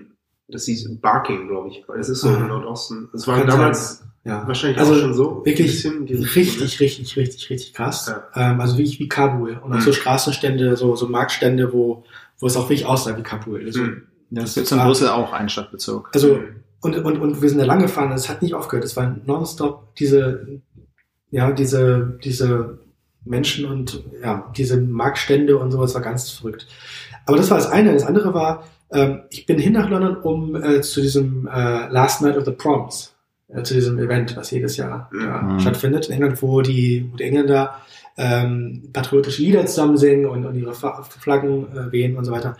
das hieß Barking, glaube ich. Das ist so Ah. im Nordosten. Das war Kann damals Ja. wahrscheinlich Also auch schon so. wirklich dieses- Richtig, richtig, richtig, richtig krass. Ja. Ähm, also wirklich wie Kabul. Und auch Mhm. so Straßenstände, so, so Marktstände, wo, wo es auch wirklich aussah wie Kabul. Also, Mhm. Das gibt in war- Brüssel auch einen Stadtbezirk. Also, und, und, und wir sind da lang gefahren, es hat nicht aufgehört. Es war nonstop diese, ja, diese, diese Menschen und ja, diese Marktstände und sowas war ganz verrückt. Aber das war das eine. Das andere war, ähm, ich bin hin nach London, um äh, zu diesem äh, Last Night of the Proms, äh, zu diesem Event, was jedes Jahr ja, Mhm. stattfindet in England, wo die, wo die Engländer ähm, patriotische Lieder zusammen singen und, und ihre Fa- Flaggen äh, wehen und so weiter.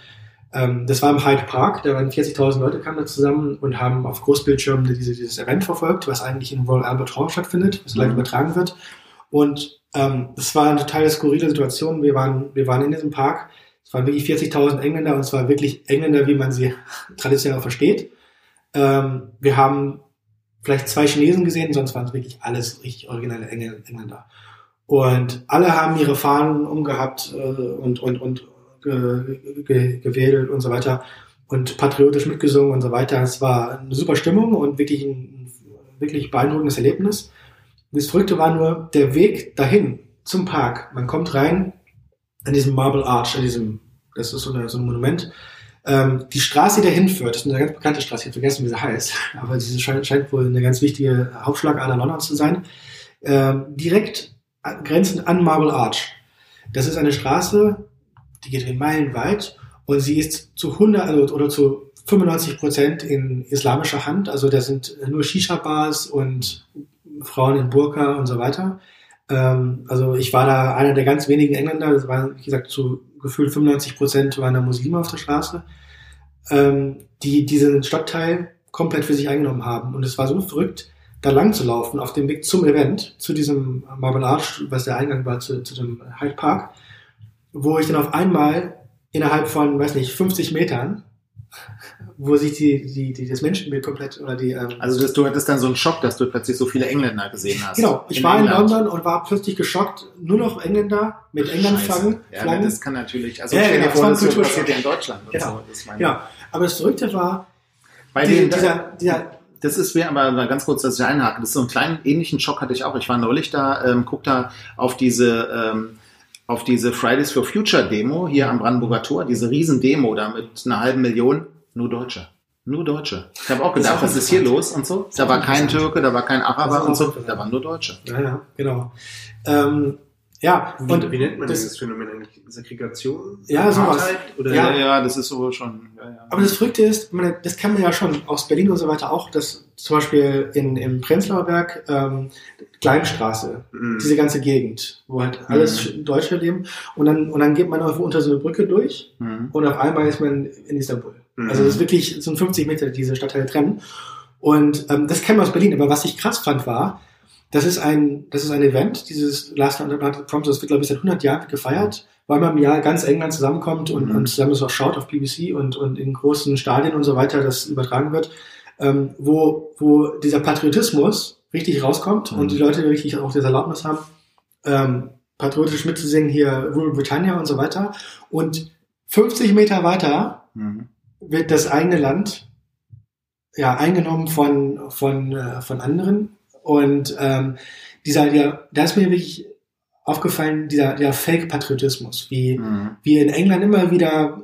Ähm, das war im Hyde Park, da waren 40.000 Leute kamen da zusammen und haben auf Großbildschirmen diese, dieses Event verfolgt, was eigentlich in Royal Albert Hall stattfindet, was live Mhm. übertragen wird. Und ähm, das war eine total skurrile Situation. Wir waren, wir waren in diesem Park, es waren wirklich 40.000 Engländer und es waren wirklich Engländer, wie man sie traditionell versteht. Ähm, wir haben vielleicht zwei Chinesen gesehen, sonst waren es wirklich alles richtig originelle Engl- Engländer. Und alle haben ihre Fahnen umgehabt äh, und, und, und ge, ge, gewedelt und so weiter und patriotisch mitgesungen und so weiter. Es war eine super Stimmung und wirklich ein wirklich beeindruckendes Erlebnis. Das Verrückte war nur der Weg dahin zum Park. Man kommt rein an diesem Marble Arch, an diesem, das ist so, eine, so ein Monument. Ähm, die Straße, die dahin führt, ist eine ganz bekannte Straße, ich habe vergessen, wie sie heißt, aber diese scheint, scheint wohl eine ganz wichtige Hauptschlagader Londons zu sein. Ähm, direkt grenzend an Marble Arch. Das ist eine Straße, die geht meilenweit und sie ist zu 100 also, oder zu 95 Prozent in islamischer Hand. Also da sind nur Shisha-Bars und Frauen in Burka und so weiter. Ähm, also ich war da einer der ganz wenigen Engländer. Das waren, wie gesagt, zu gefühlt 95 Prozent waren da Muslime auf der Straße, ähm, die diesen Stadtteil komplett für sich eingenommen haben. Und es war so verrückt, da lang zu laufen auf dem Weg zum Event, zu diesem Marble Arch, was der Eingang war zu, zu dem Hyde Park, wo ich dann auf einmal innerhalb von, weiß nicht, 50 Metern, wo sich die, die, die das Menschenbild komplett oder die ähm, Also dass du hattest dann so einen Schock, dass du plötzlich so viele Engländer gesehen hast. Genau, ich In war in England. London und war plötzlich geschockt, nur noch Engländer mit England-Flaggen. Ja, Flaggen. das kann natürlich, also Ja, stell dir das vor, das so passiert ja in Deutschland. und Genau. so. Das. Ja, aber das Verrückte war, Bei die, den, dieser, dieser, Das ist mir aber ganz kurz, dass ich einhake. Das ist so einen kleinen ähnlichen Schock hatte ich auch. Ich war neulich da, ähm, guck da auf diese ähm, auf diese Fridays for Future Demo hier am Brandenburger Tor, diese riesen Demo da mit einer halben Million, nur Deutsche. Nur Deutsche. Ich habe auch gedacht, was ist hier los und so. Da war kein. Türke, da war kein Araber und so, da waren nur Deutsche. ja, ja, genau. Ähm, ja, Wie, und wie nennt man das- dieses Phänomen eigentlich? Segregation? Ja, sowas. Oder Ja. Ja, das ist so schon. Ja, ja. Aber das Verrückte ist, meine, das kann man ja schon aus Berlin und so weiter auch, dass zum Beispiel in, im Prenzlauer Berg, ähm, Kleinstraße, Mhm. diese ganze Gegend, wo halt alles Deutsche leben, und dann, und dann geht man irgendwo unter so eine Brücke durch Mhm. und auf einmal ist man in Istanbul. Mhm. Also das ist wirklich, sind 50 Meter, die diese Stadtteile trennen. Und ähm, das kennen wir aus Berlin. Aber was ich krass fand, war, das ist ein, das ist ein Event, dieses Last Night of the Proms, das wird, glaube ich, seit 100 Jahren gefeiert, weil man im Jahr ganz England zusammenkommt und, Mhm. und zusammen das auch schaut auf BBC und, und in großen Stadien und so weiter, das übertragen wird, ähm, wo, wo dieser Patriotismus richtig rauskommt Mhm. und die Leute richtig auch diese Erlaubnis haben, ähm, patriotisch mitzusingen, hier Rule Britannia und so weiter. Und 50 Meter weiter Mhm. wird das eigene Land ja eingenommen von von äh, von anderen und ähm, dieser der da ist mir wirklich aufgefallen dieser der Fake Patriotismus wie Mhm. wie in England immer wieder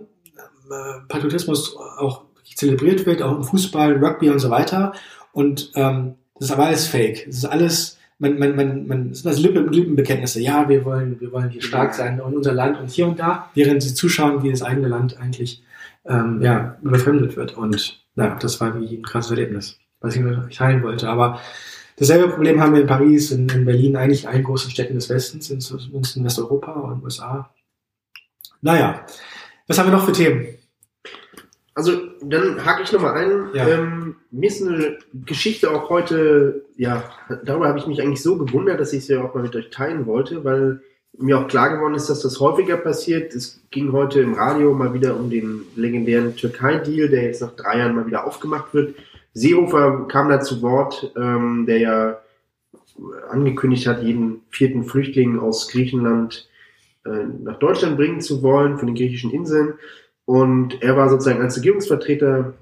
äh, Patriotismus auch zelebriert wird auch im Fußball Rugby und so weiter und ähm, das ist aber alles Fake das ist alles man, man, man, man das sind das Lippen, Lippenbekenntnisse. Ja, wir wollen, wir wollen hier stark sein und unser Land und hier und da, während sie zuschauen, wie das eigene Land eigentlich ähm, ja, überfremdet wird. Und ja, das war wie ein krasses Erlebnis, was ich mit euch teilen wollte. Aber dasselbe Problem haben wir in Paris, in, in Berlin, eigentlich allen großen Städten des Westens, in, in Westeuropa und USA. Naja, was haben wir noch für Themen? Also, dann hake ich nochmal ein. Ja. Ähm, mir ist eine Geschichte auch heute, ja, darüber habe ich mich eigentlich so gewundert, dass ich sie auch mal mit euch teilen wollte, weil mir auch klar geworden ist, dass das häufiger passiert. Es ging heute im Radio mal wieder um den legendären Türkei-Deal, der jetzt nach drei Jahren mal wieder aufgemacht wird. Seehofer kam da zu Wort, ähm, der ja angekündigt hat, jeden vierten Flüchtling aus Griechenland äh, nach Deutschland bringen zu wollen, von den griechischen Inseln. Und er war sozusagen als Regierungsvertreter,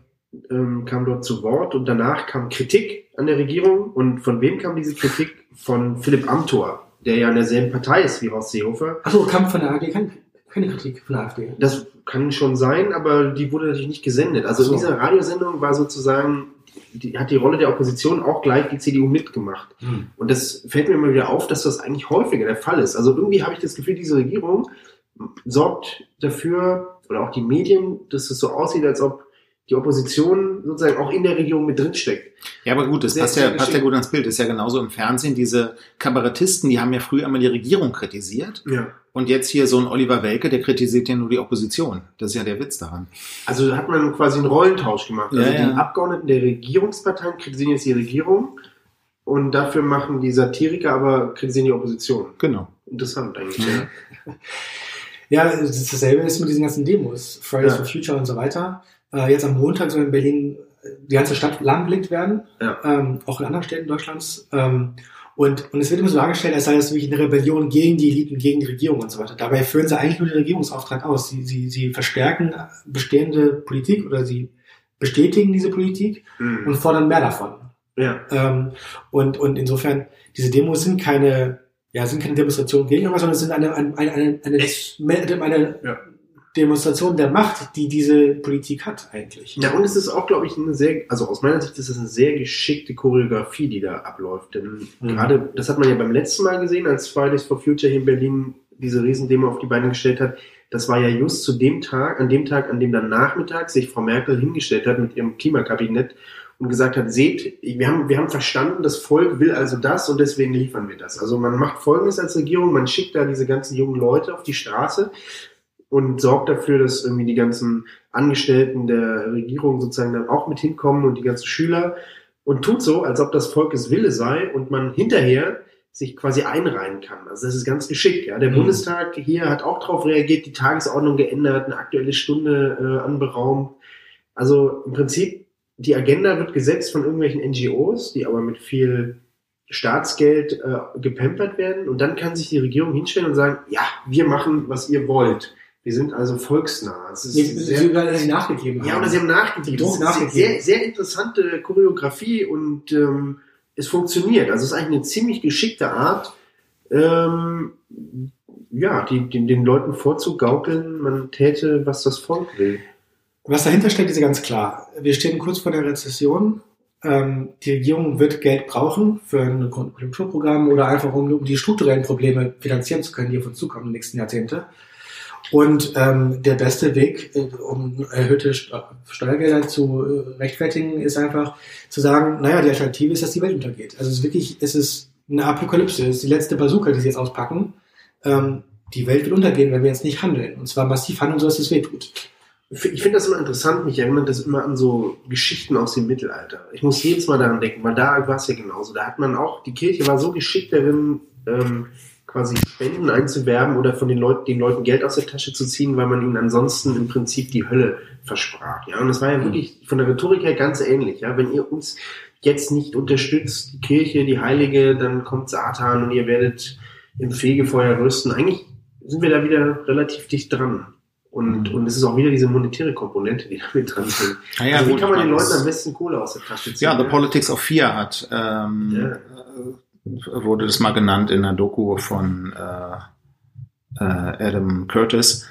ähm, kam dort zu Wort und danach kam Kritik an der Regierung. Und von wem kam diese Kritik? Von Philipp Amthor, der ja in derselben Partei ist wie Horst Seehofer. Achso, kam von der AfD keine, keine Kritik von der AfD. Das kann schon sein, aber die wurde natürlich nicht gesendet. Also so. in dieser Radiosendung war sozusagen, die, hat die Rolle der Opposition auch gleich die CDU mitgemacht. Hm. Und das fällt mir immer wieder auf, dass das eigentlich häufiger der Fall ist. Also irgendwie habe ich das Gefühl, diese Regierung sorgt dafür, oder auch die Medien, dass es so aussieht, als ob die Opposition sozusagen auch in der Regierung mit drinsteckt. Ja, aber gut, das Sehr, passt sehr ja, passt ja gut ans Bild. Das ist ja genauso im Fernsehen. Diese Kabarettisten, die haben ja früher immer die Regierung kritisiert. Ja. Und jetzt hier so ein Oliver Welke, der kritisiert ja nur die Opposition. Das ist ja der Witz daran. Also da hat man quasi einen Rollentausch gemacht. Also Ja, ja. die Abgeordneten der Regierungsparteien kritisieren jetzt die Regierung und dafür machen die Satiriker aber kritisieren die Opposition. Genau. Interessant eigentlich. Mhm. Ja. Ja, das ist dasselbe ist mit diesen ganzen Demos, Fridays Ja. for Future und so weiter. Äh, jetzt am Montag soll in Berlin äh, die ganze Stadt lahmgelegt werden, Ja. ähm, auch in anderen Städten Deutschlands. Ähm, und, und es wird immer so dargestellt, als sei das wirklich eine Rebellion gegen die Eliten, gegen die Regierung und so weiter. Dabei führen sie eigentlich nur den Regierungsauftrag aus. Sie, sie, sie verstärken bestehende Politik oder sie bestätigen diese Politik und Mhm. fordern mehr davon. ja. Ähm, und, und insofern, diese Demos sind keine, ja, sind keine Demonstrationen gegen irgendwas, sondern es sind eine, eine, eine, eine, Echt? eine, eine Ja. Demonstration der Macht, die diese Politik hat, eigentlich. Ja, und es ist auch, glaube ich, eine sehr, also aus meiner Sicht ist es eine sehr geschickte Choreografie, die da abläuft. Denn Mhm. gerade, das hat man ja beim letzten Mal gesehen, als Fridays for Future hier in Berlin diese Riesendemo auf die Beine gestellt hat. Das war ja just zu dem Tag, an dem Tag, an dem dann nachmittags sich Frau Merkel hingestellt hat mit ihrem Klimakabinett und gesagt hat, seht, wir haben, wir haben verstanden, das Volk will also das und deswegen liefern wir das. Also man macht Folgendes als Regierung, man schickt da diese ganzen jungen Leute auf die Straße und sorgt dafür, dass irgendwie die ganzen Angestellten der Regierung sozusagen dann auch mit hinkommen und die ganzen Schüler und tut so, als ob das Volkes Wille sei und man hinterher sich quasi einreihen kann. Also das ist ganz geschickt. Ja. Der Mhm. Bundestag hier hat auch darauf reagiert, die Tagesordnung geändert, eine aktuelle Stunde äh, anberaumt. Also im Prinzip, die Agenda wird gesetzt von irgendwelchen NGOs, die aber mit viel Staatsgeld äh, gepampert werden. Und dann kann sich die Regierung hinstellen und sagen, ja, wir machen, was ihr wollt. Wir sind also volksnah. Es ist Sie, sehr, sie, sie nachgegeben haben. ja, oder sie haben nachgegeben. Die ist nachgegeben. Sehr, sehr interessante Choreografie und ähm, es funktioniert. Also es ist eigentlich eine ziemlich geschickte Art, ähm, ja, die, den, den Leuten vorzugaukeln, man täte, was das Volk will. Was dahinter steckt, ist ja ganz klar. Wir stehen kurz vor der Rezession. Ähm, die Regierung wird Geld brauchen für ein Konjunkturprogramm oder einfach um, um die strukturellen Probleme finanzieren zu können, die auf uns zukommen in den nächsten Jahrzehnte. Und ähm, der beste Weg, äh, um erhöhte St- Steuergelder zu äh, rechtfertigen, ist einfach zu sagen, naja, die Alternative ist, dass die Welt untergeht. Also es ist wirklich, es ist eine Apokalypse, es ist die letzte Bazooka, die sie jetzt auspacken. Ähm, die Welt wird untergehen, wenn wir jetzt nicht handeln. Und zwar massiv handeln, so dass es wehtut. Ich finde das immer interessant, mich erinnert das immer an so Geschichten aus dem Mittelalter. Ich muss jedes Mal daran denken, weil da war es ja genauso. Da hat man auch, die Kirche war so geschickt darin, ähm, quasi Spenden einzuwerben oder von den Leuten, den Leuten Geld aus der Tasche zu ziehen, weil man ihnen ansonsten im Prinzip die Hölle versprach. Ja, und das war ja wirklich von der Rhetorik her ganz ähnlich. Ja, wenn ihr uns jetzt nicht unterstützt, die Kirche, die Heilige, dann kommt Satan und ihr werdet im Fegefeuer rüsten. Eigentlich sind wir da wieder relativ dicht dran. Und, Mhm. und es ist auch wieder diese monetäre Komponente, die da mit dran ist. Ah ja, also wie gut, kann man den Leuten am besten Kohle aus der Tasche ziehen? Ja, The Politics of Fear hat, ähm, Ja. Wurde das mal genannt in der Doku von äh, äh, Adam Curtis.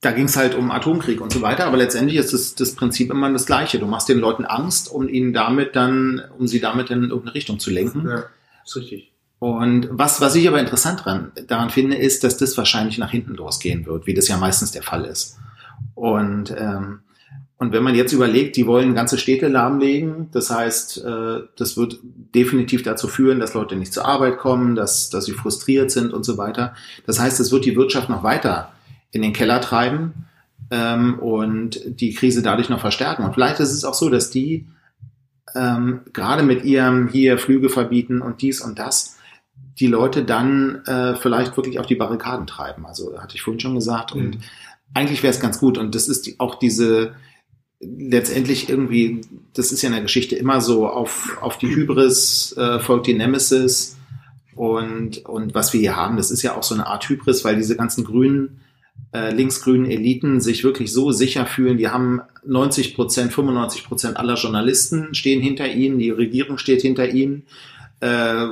Da ging es halt um Atomkrieg und so weiter, aber letztendlich ist das, das Prinzip immer das gleiche. Du machst den Leuten Angst, um ihnen damit dann, um sie damit in irgendeine Richtung zu lenken. Ja, ist richtig. Und was, was ich aber interessant dran, daran finde, ist, dass das wahrscheinlich nach hinten losgehen wird, wie das ja meistens der Fall ist. Und, ähm, und wenn man jetzt überlegt, die wollen ganze Städte lahmlegen, das heißt, äh, das wird definitiv dazu führen, dass Leute nicht zur Arbeit kommen, dass, dass sie frustriert sind und so weiter. Das heißt, es wird die Wirtschaft noch weiter in den Keller treiben ähm, und die Krise dadurch noch verstärken. Und vielleicht ist es auch so, dass die ähm, gerade mit ihrem hier Flüge verbieten und dies und das die Leute dann äh, vielleicht wirklich auf die Barrikaden treiben. Also hatte ich vorhin schon gesagt. Und Mhm. eigentlich wäre es ganz gut. Und das ist auch diese letztendlich irgendwie, das ist ja in der Geschichte immer so, auf, auf die Hybris äh, folgt die Nemesis. Und, und was wir hier haben, das ist ja auch so eine Art Hybris, weil diese ganzen grünen, äh, linksgrünen Eliten sich wirklich so sicher fühlen. Die haben 90 Prozent, 95 Prozent aller Journalisten stehen hinter ihnen, die Regierung steht hinter ihnen. Äh,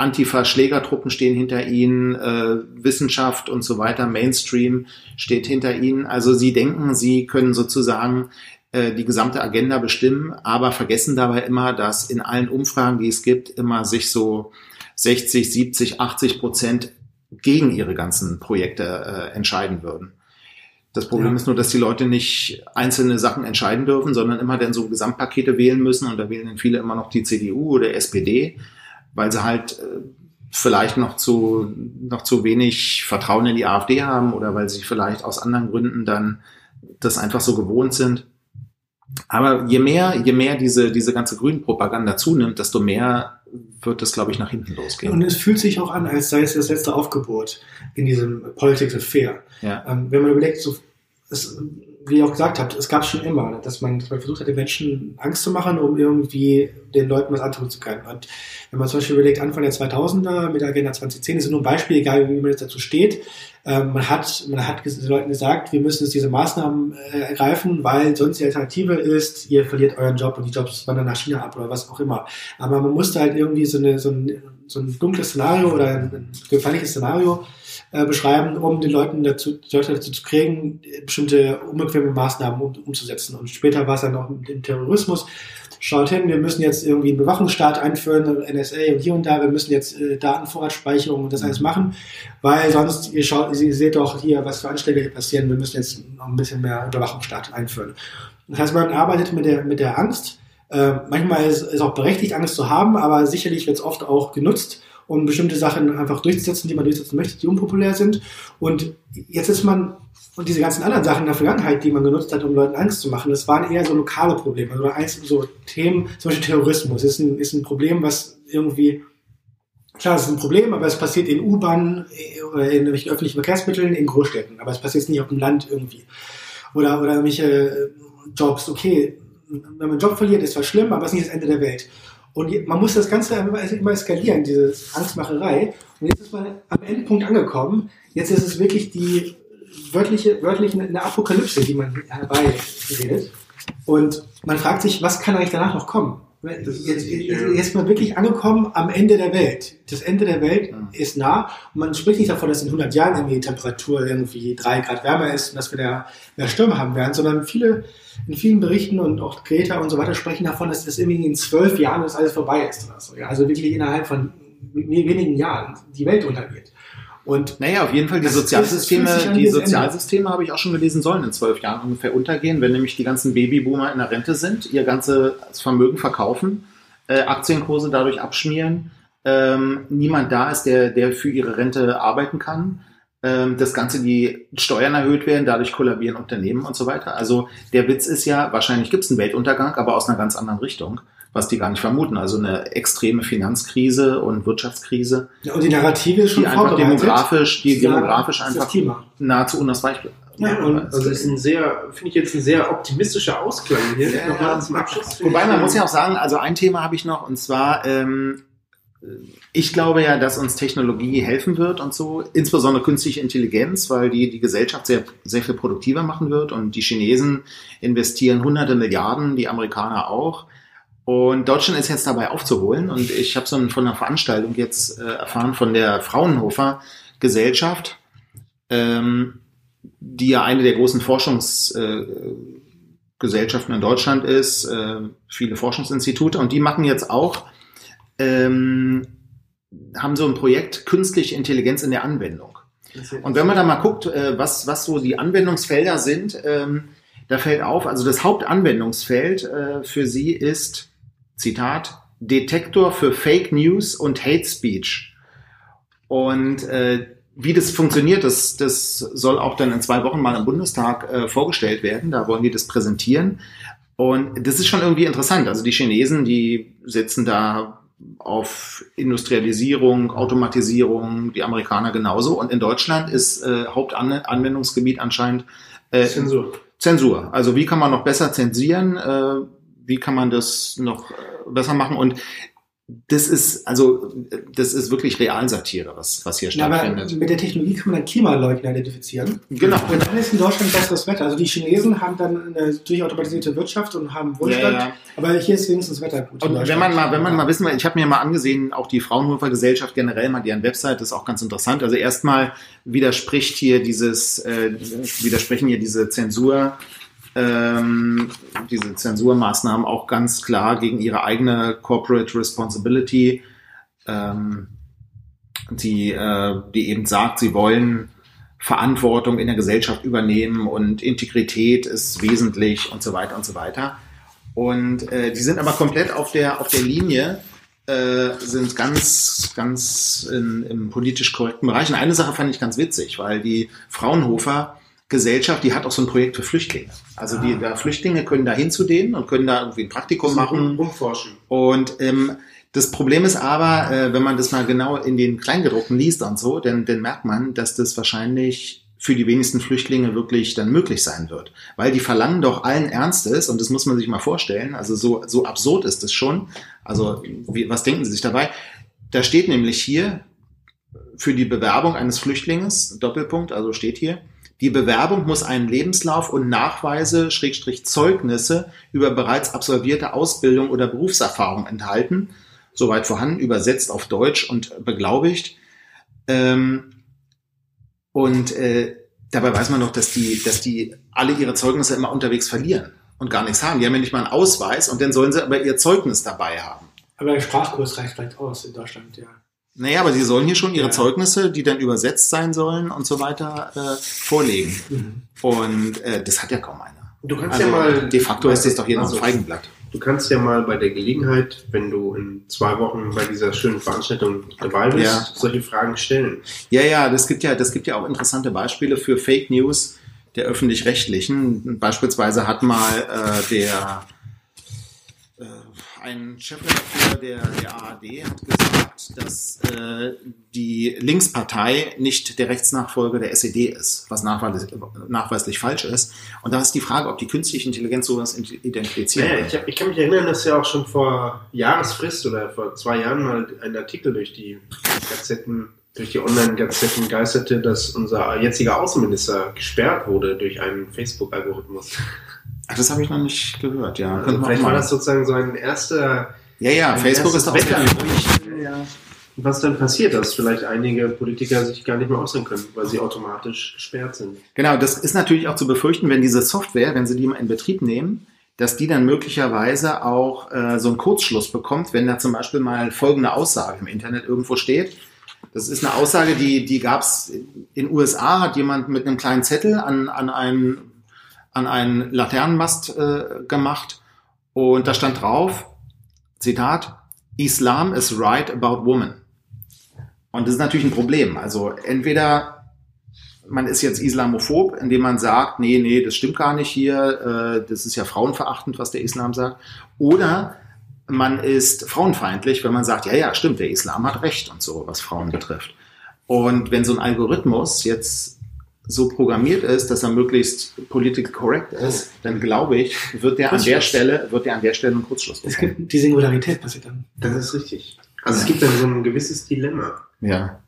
Antifa-Schlägertruppen stehen hinter ihnen, äh, Wissenschaft und so weiter, Mainstream steht hinter ihnen. Also sie denken, sie können sozusagen äh, die gesamte Agenda bestimmen, aber vergessen dabei immer, dass in allen Umfragen, die es gibt, immer sich so 60, 70, 80 Prozent gegen ihre ganzen Projekte äh, entscheiden würden. Das Problem Ja. ist nur, dass die Leute nicht einzelne Sachen entscheiden dürfen, sondern immer dann so Gesamtpakete wählen müssen und da wählen dann viele immer noch die CDU oder SPD, weil sie halt äh, vielleicht noch zu, noch zu wenig Vertrauen in die AfD haben oder weil sie vielleicht aus anderen Gründen dann das einfach so gewohnt sind. Aber je mehr, je mehr diese, diese ganze Grünen-Propaganda zunimmt, desto mehr wird es, glaube ich, nach hinten losgehen. Und es fühlt sich auch an, als sei es das letzte Aufgebot in diesem Politics Affair. Ja. Ähm, wenn man überlegt, so, es, wie ihr auch gesagt habt, es gab schon immer, dass man, dass man versucht hat, den Menschen Angst zu machen, um irgendwie den Leuten was antun zu können. Und wenn man zum Beispiel überlegt, Anfang der 2000er mit der Agenda 2010, ist nur ein Beispiel, egal wie man jetzt dazu steht. Ähm, man hat, man hat den Leuten gesagt, wir müssen jetzt diese Maßnahmen äh, ergreifen, weil sonst die Alternative ist, ihr verliert euren Job und die Jobs wandern nach China ab oder was auch immer. Aber man musste halt irgendwie so, eine, so, ein, so ein dunkles Szenario oder ein gefährliches Szenario äh, beschreiben, um den Leuten dazu, Leute dazu zu kriegen, bestimmte unbequeme Maßnahmen um, umzusetzen. Und später war es dann auch mit dem Terrorismus. Schaut hin, wir müssen jetzt irgendwie einen Bewachungsstaat einführen, NSA und hier und da, wir müssen jetzt äh, Datenvorratsspeicherung und das alles machen, weil sonst, ihr schaut, ihr seht doch hier, was für Anschläge hier passieren, wir müssen jetzt noch ein bisschen mehr Überwachungsstaat einführen. Das heißt, man arbeitet mit der, mit der Angst. Äh, manchmal ist es auch berechtigt, Angst zu haben, aber sicherlich wird es oft auch genutzt, um bestimmte Sachen einfach durchzusetzen, die man durchsetzen möchte, die unpopulär sind. Und jetzt ist man, und diese ganzen anderen Sachen in der Vergangenheit, die man genutzt hat, um Leuten Angst zu machen, das waren eher so lokale Probleme. Oder eins, so Themen, zum Beispiel Terrorismus, ist ein, ist ein Problem, was irgendwie, klar, es ist ein Problem, aber es passiert in U-Bahnen oder in öffentlichen Verkehrsmitteln in Großstädten. Aber es passiert nicht auf dem Land irgendwie. Oder, oder irgendwelche Jobs, okay, wenn man einen Job verliert, ist zwar schlimm, aber es ist nicht das Ende der Welt. Und man muss das Ganze immer, eskalieren, diese Angstmacherei. Und jetzt ist man am Endpunkt angekommen. Jetzt ist es wirklich die wörtliche, wörtlich eine- eine Apokalypse, die man herbeiredet. Und man fragt sich, was kann eigentlich danach noch kommen? Jetzt, ist jetzt, jetzt ja. ist man wirklich angekommen am Ende der Welt. Das Ende der Welt Ja. ist nah. Und man spricht nicht davon, dass in 100 Jahren irgendwie die Temperatur irgendwie drei Grad wärmer ist und dass wir da mehr Stürme haben werden, sondern viele, in vielen Berichten und auch Greta und so weiter sprechen davon, dass das irgendwie in zwölf Jahren das alles vorbei ist. Oder so. Ja, also wirklich innerhalb von wenigen Jahren die Welt untergeht. Und Naja, auf jeden Fall die Das- das Sozialsysteme, die Sozialsysteme habe ich auch schon gelesen, sollen in zwölf Jahren ungefähr untergehen, wenn nämlich die ganzen Babyboomer in der Rente sind, ihr ganzes Vermögen verkaufen, äh, Aktienkurse dadurch abschmieren, ähm, niemand da ist, der, der für ihre Rente arbeiten kann. Ähm, das Ganze, die Steuern erhöht werden, dadurch kollabieren Unternehmen und so weiter. Also der Witz ist ja, wahrscheinlich gibt es einen Weltuntergang, aber aus einer ganz anderen Richtung, was die gar nicht vermuten. Also eine extreme Finanzkrise und Wirtschaftskrise, Ja, und die Narrative ist schon die einfach demografisch, die sagen, demografisch einfach das Thema. nahezu unausweichlich. Ja, und- Also es ist ein sehr, finde ich jetzt ein sehr optimistischer Ausklang hier. Ja, Nochmal ja. zum Abschluss. Wobei man muss ja auch sagen, also ein Thema habe ich noch und zwar, ähm, ich glaube ja, dass uns Technologie helfen wird und so, insbesondere künstliche Intelligenz, weil die die Gesellschaft sehr, sehr viel produktiver machen wird und die Chinesen investieren hunderte Milliarden, die Amerikaner auch. Und Deutschland ist jetzt dabei aufzuholen und ich habe so von einer Veranstaltung jetzt äh, erfahren von der Fraunhofer Gesellschaft, ähm, die ja eine der großen Forschungsgesellschaften äh, in Deutschland ist, äh, viele Forschungsinstitute und die machen jetzt auch, ähm, haben so ein Projekt künstliche Intelligenz in der Anwendung. Und wenn man da mal guckt, äh, was, was so die Anwendungsfelder sind, ähm, da fällt auf, also das Hauptanwendungsfeld äh, für sie ist, Zitat, Detektor für Fake News und Hate Speech. Und äh, wie das funktioniert, das, das soll auch dann in zwei Wochen mal im Bundestag äh, vorgestellt werden. Da wollen die das präsentieren. Und das ist schon irgendwie interessant. Also die Chinesen, die sitzen da auf Industrialisierung, Automatisierung, die Amerikaner genauso. Und in Deutschland ist äh, Hauptanwendungsgebiet anscheinend äh, Zensur. Zensur. Also wie kann man noch besser zensieren? Äh, wie kann man das noch äh, besser machen? Und das ist, also, das ist wirklich Realsatire, was, was hier Ja, aber stattfindet. mit der Technologie kann man dann Klimaleugner identifizieren. Genau. Und dann ist in Deutschland besseres Wetter. Also die Chinesen haben dann eine durchautomatisierte Wirtschaft und haben Wohlstand. Ja, ja. Aber hier ist wenigstens das Wetter gut. Und wenn man mal, wenn man mal wissen will, ich habe mir mal angesehen, auch die Fraunhofer Gesellschaft generell mal deren Website, das ist auch ganz interessant. Also erstmal widerspricht hier dieses, äh, widersprechen hier diese Zensur, ähm, diese Zensurmaßnahmen auch ganz klar gegen ihre eigene Corporate Responsibility, ähm, die, äh, die eben sagt, sie wollen Verantwortung in der Gesellschaft übernehmen und Integrität ist wesentlich und so weiter und so weiter. Und äh, die sind aber komplett auf der, auf der Linie, äh, sind ganz, ganz in, im politisch korrekten Bereich. Und eine Sache fand ich ganz witzig, weil die Fraunhofer Gesellschaft, die hat auch so ein Projekt für Flüchtlinge. Also die da Flüchtlinge können da hin zu denen und können da irgendwie ein Praktikum machen. Umforschen. Und ähm, das Problem ist aber, äh, wenn man das mal genau in den Kleingedruckten liest und so, dann, dann merkt man, dass das wahrscheinlich für die wenigsten Flüchtlinge wirklich dann möglich sein wird. Weil die verlangen doch allen Ernstes, und das muss man sich mal vorstellen, also so, so absurd ist es schon. Also, wie, was denken Sie sich dabei? Da steht nämlich hier, für die Bewerbung eines Flüchtlings, Doppelpunkt, also steht hier, die Bewerbung muss einen Lebenslauf und Nachweise, Schrägstrich Zeugnisse über bereits absolvierte Ausbildung oder Berufserfahrung enthalten, soweit vorhanden, übersetzt auf Deutsch und beglaubigt. Ähm, und äh, dabei weiß man doch, dass die, dass die alle ihre Zeugnisse immer unterwegs verlieren und gar nichts haben. Die haben ja nicht mal einen Ausweis und dann sollen sie aber ihr Zeugnis dabei haben. Aber der Sprachkurs reicht vielleicht aus in Deutschland, ja. Naja, aber sie sollen hier schon ihre Ja. Zeugnisse, die dann übersetzt sein sollen und so weiter, äh, vorlegen. Mhm. Und äh, das hat ja kaum einer. Du kannst Also ja mal. de facto ist das doch hier noch Also, ein Feigenblatt. Du kannst ja mal bei der Gelegenheit, wenn du in zwei Wochen bei dieser schönen Veranstaltung dabei bist, Ja. solche Fragen stellen. Ja, ja, das gibt ja, das gibt ja auch interessante Beispiele für Fake News der öffentlich-rechtlichen. Beispielsweise hat mal äh, der ein Chefredakteur der, der ARD hat gesagt, dass äh, die Linkspartei nicht der Rechtsnachfolger der SED ist, was nachweislich, nachweislich falsch ist. Und da ist die Frage, ob die künstliche Intelligenz sowas identifizieren Ja, kann. ich, ich kann mich erinnern, dass ja auch schon vor Jahresfrist oder vor zwei Jahren mal ein Artikel durch die Gazetten, durch die Online-Gazetten geisterte, dass unser jetziger Außenminister gesperrt wurde durch einen Facebook-Algorithmus. Ach, das habe ich noch nicht gehört, ja. Also Könnte man vielleicht war mal- das sozusagen so ein erster ja, ja, Facebook ist doch sehr Wetterbericht, was dann passiert, dass vielleicht einige Politiker sich gar nicht mehr äußern können, weil sie automatisch gesperrt sind. Genau, das ist natürlich auch zu befürchten, wenn diese Software, wenn sie die mal in Betrieb nehmen, dass die dann möglicherweise auch äh, so einen Kurzschluss bekommt, wenn da zum Beispiel mal folgende Aussage im Internet irgendwo steht. Das ist eine Aussage, die, die gab es in USA, hat jemand mit einem kleinen Zettel an, an einen, an einen Laternenmast äh, gemacht und da stand drauf, Zitat, Islam is right about women. Und das ist natürlich ein Problem. Also entweder man ist jetzt islamophob, indem man sagt, nee, nee, das stimmt gar nicht hier, äh, das ist ja frauenverachtend, was der Islam sagt. Oder man ist frauenfeindlich, wenn man sagt, ja, ja, stimmt, der Islam hat recht und so, was Frauen betrifft. Und wenn so ein Algorithmus jetzt so programmiert ist, dass er möglichst political correct ist, dann glaube ich, wird der an der. Stelle, wird der an der Stelle einen Kurzschluss Es bekommen. gibt die Singularität passiert dann. Das ist richtig. Also es gibt dann so ein gewisses Dilemma. Ja.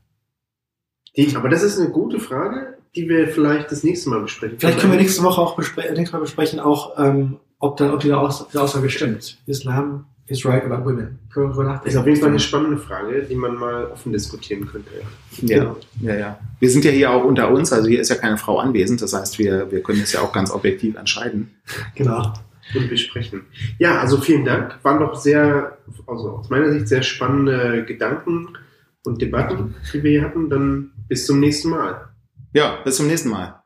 Die, aber das ist eine gute Frage, die wir vielleicht das nächste Mal besprechen. Vielleicht können wir nächste Woche auch bespre nächstes Mal besprechen, auch ähm, ob dann ob diese Aussage stimmt. Islam is right about women. Können wir nachdenken. ist auf jeden Fall eine spannende Frage, die man mal offen diskutieren könnte. Ja, Genau. ja, ja. Wir sind ja hier auch unter uns, also hier ist ja keine Frau anwesend, das heißt, wir, wir können es ja auch ganz objektiv entscheiden. Genau. Und besprechen. Ja, also vielen Dank. Waren doch sehr, also aus meiner Sicht sehr spannende Gedanken und Debatten, die wir hier hatten. Dann bis zum nächsten Mal. Ja, bis zum nächsten Mal.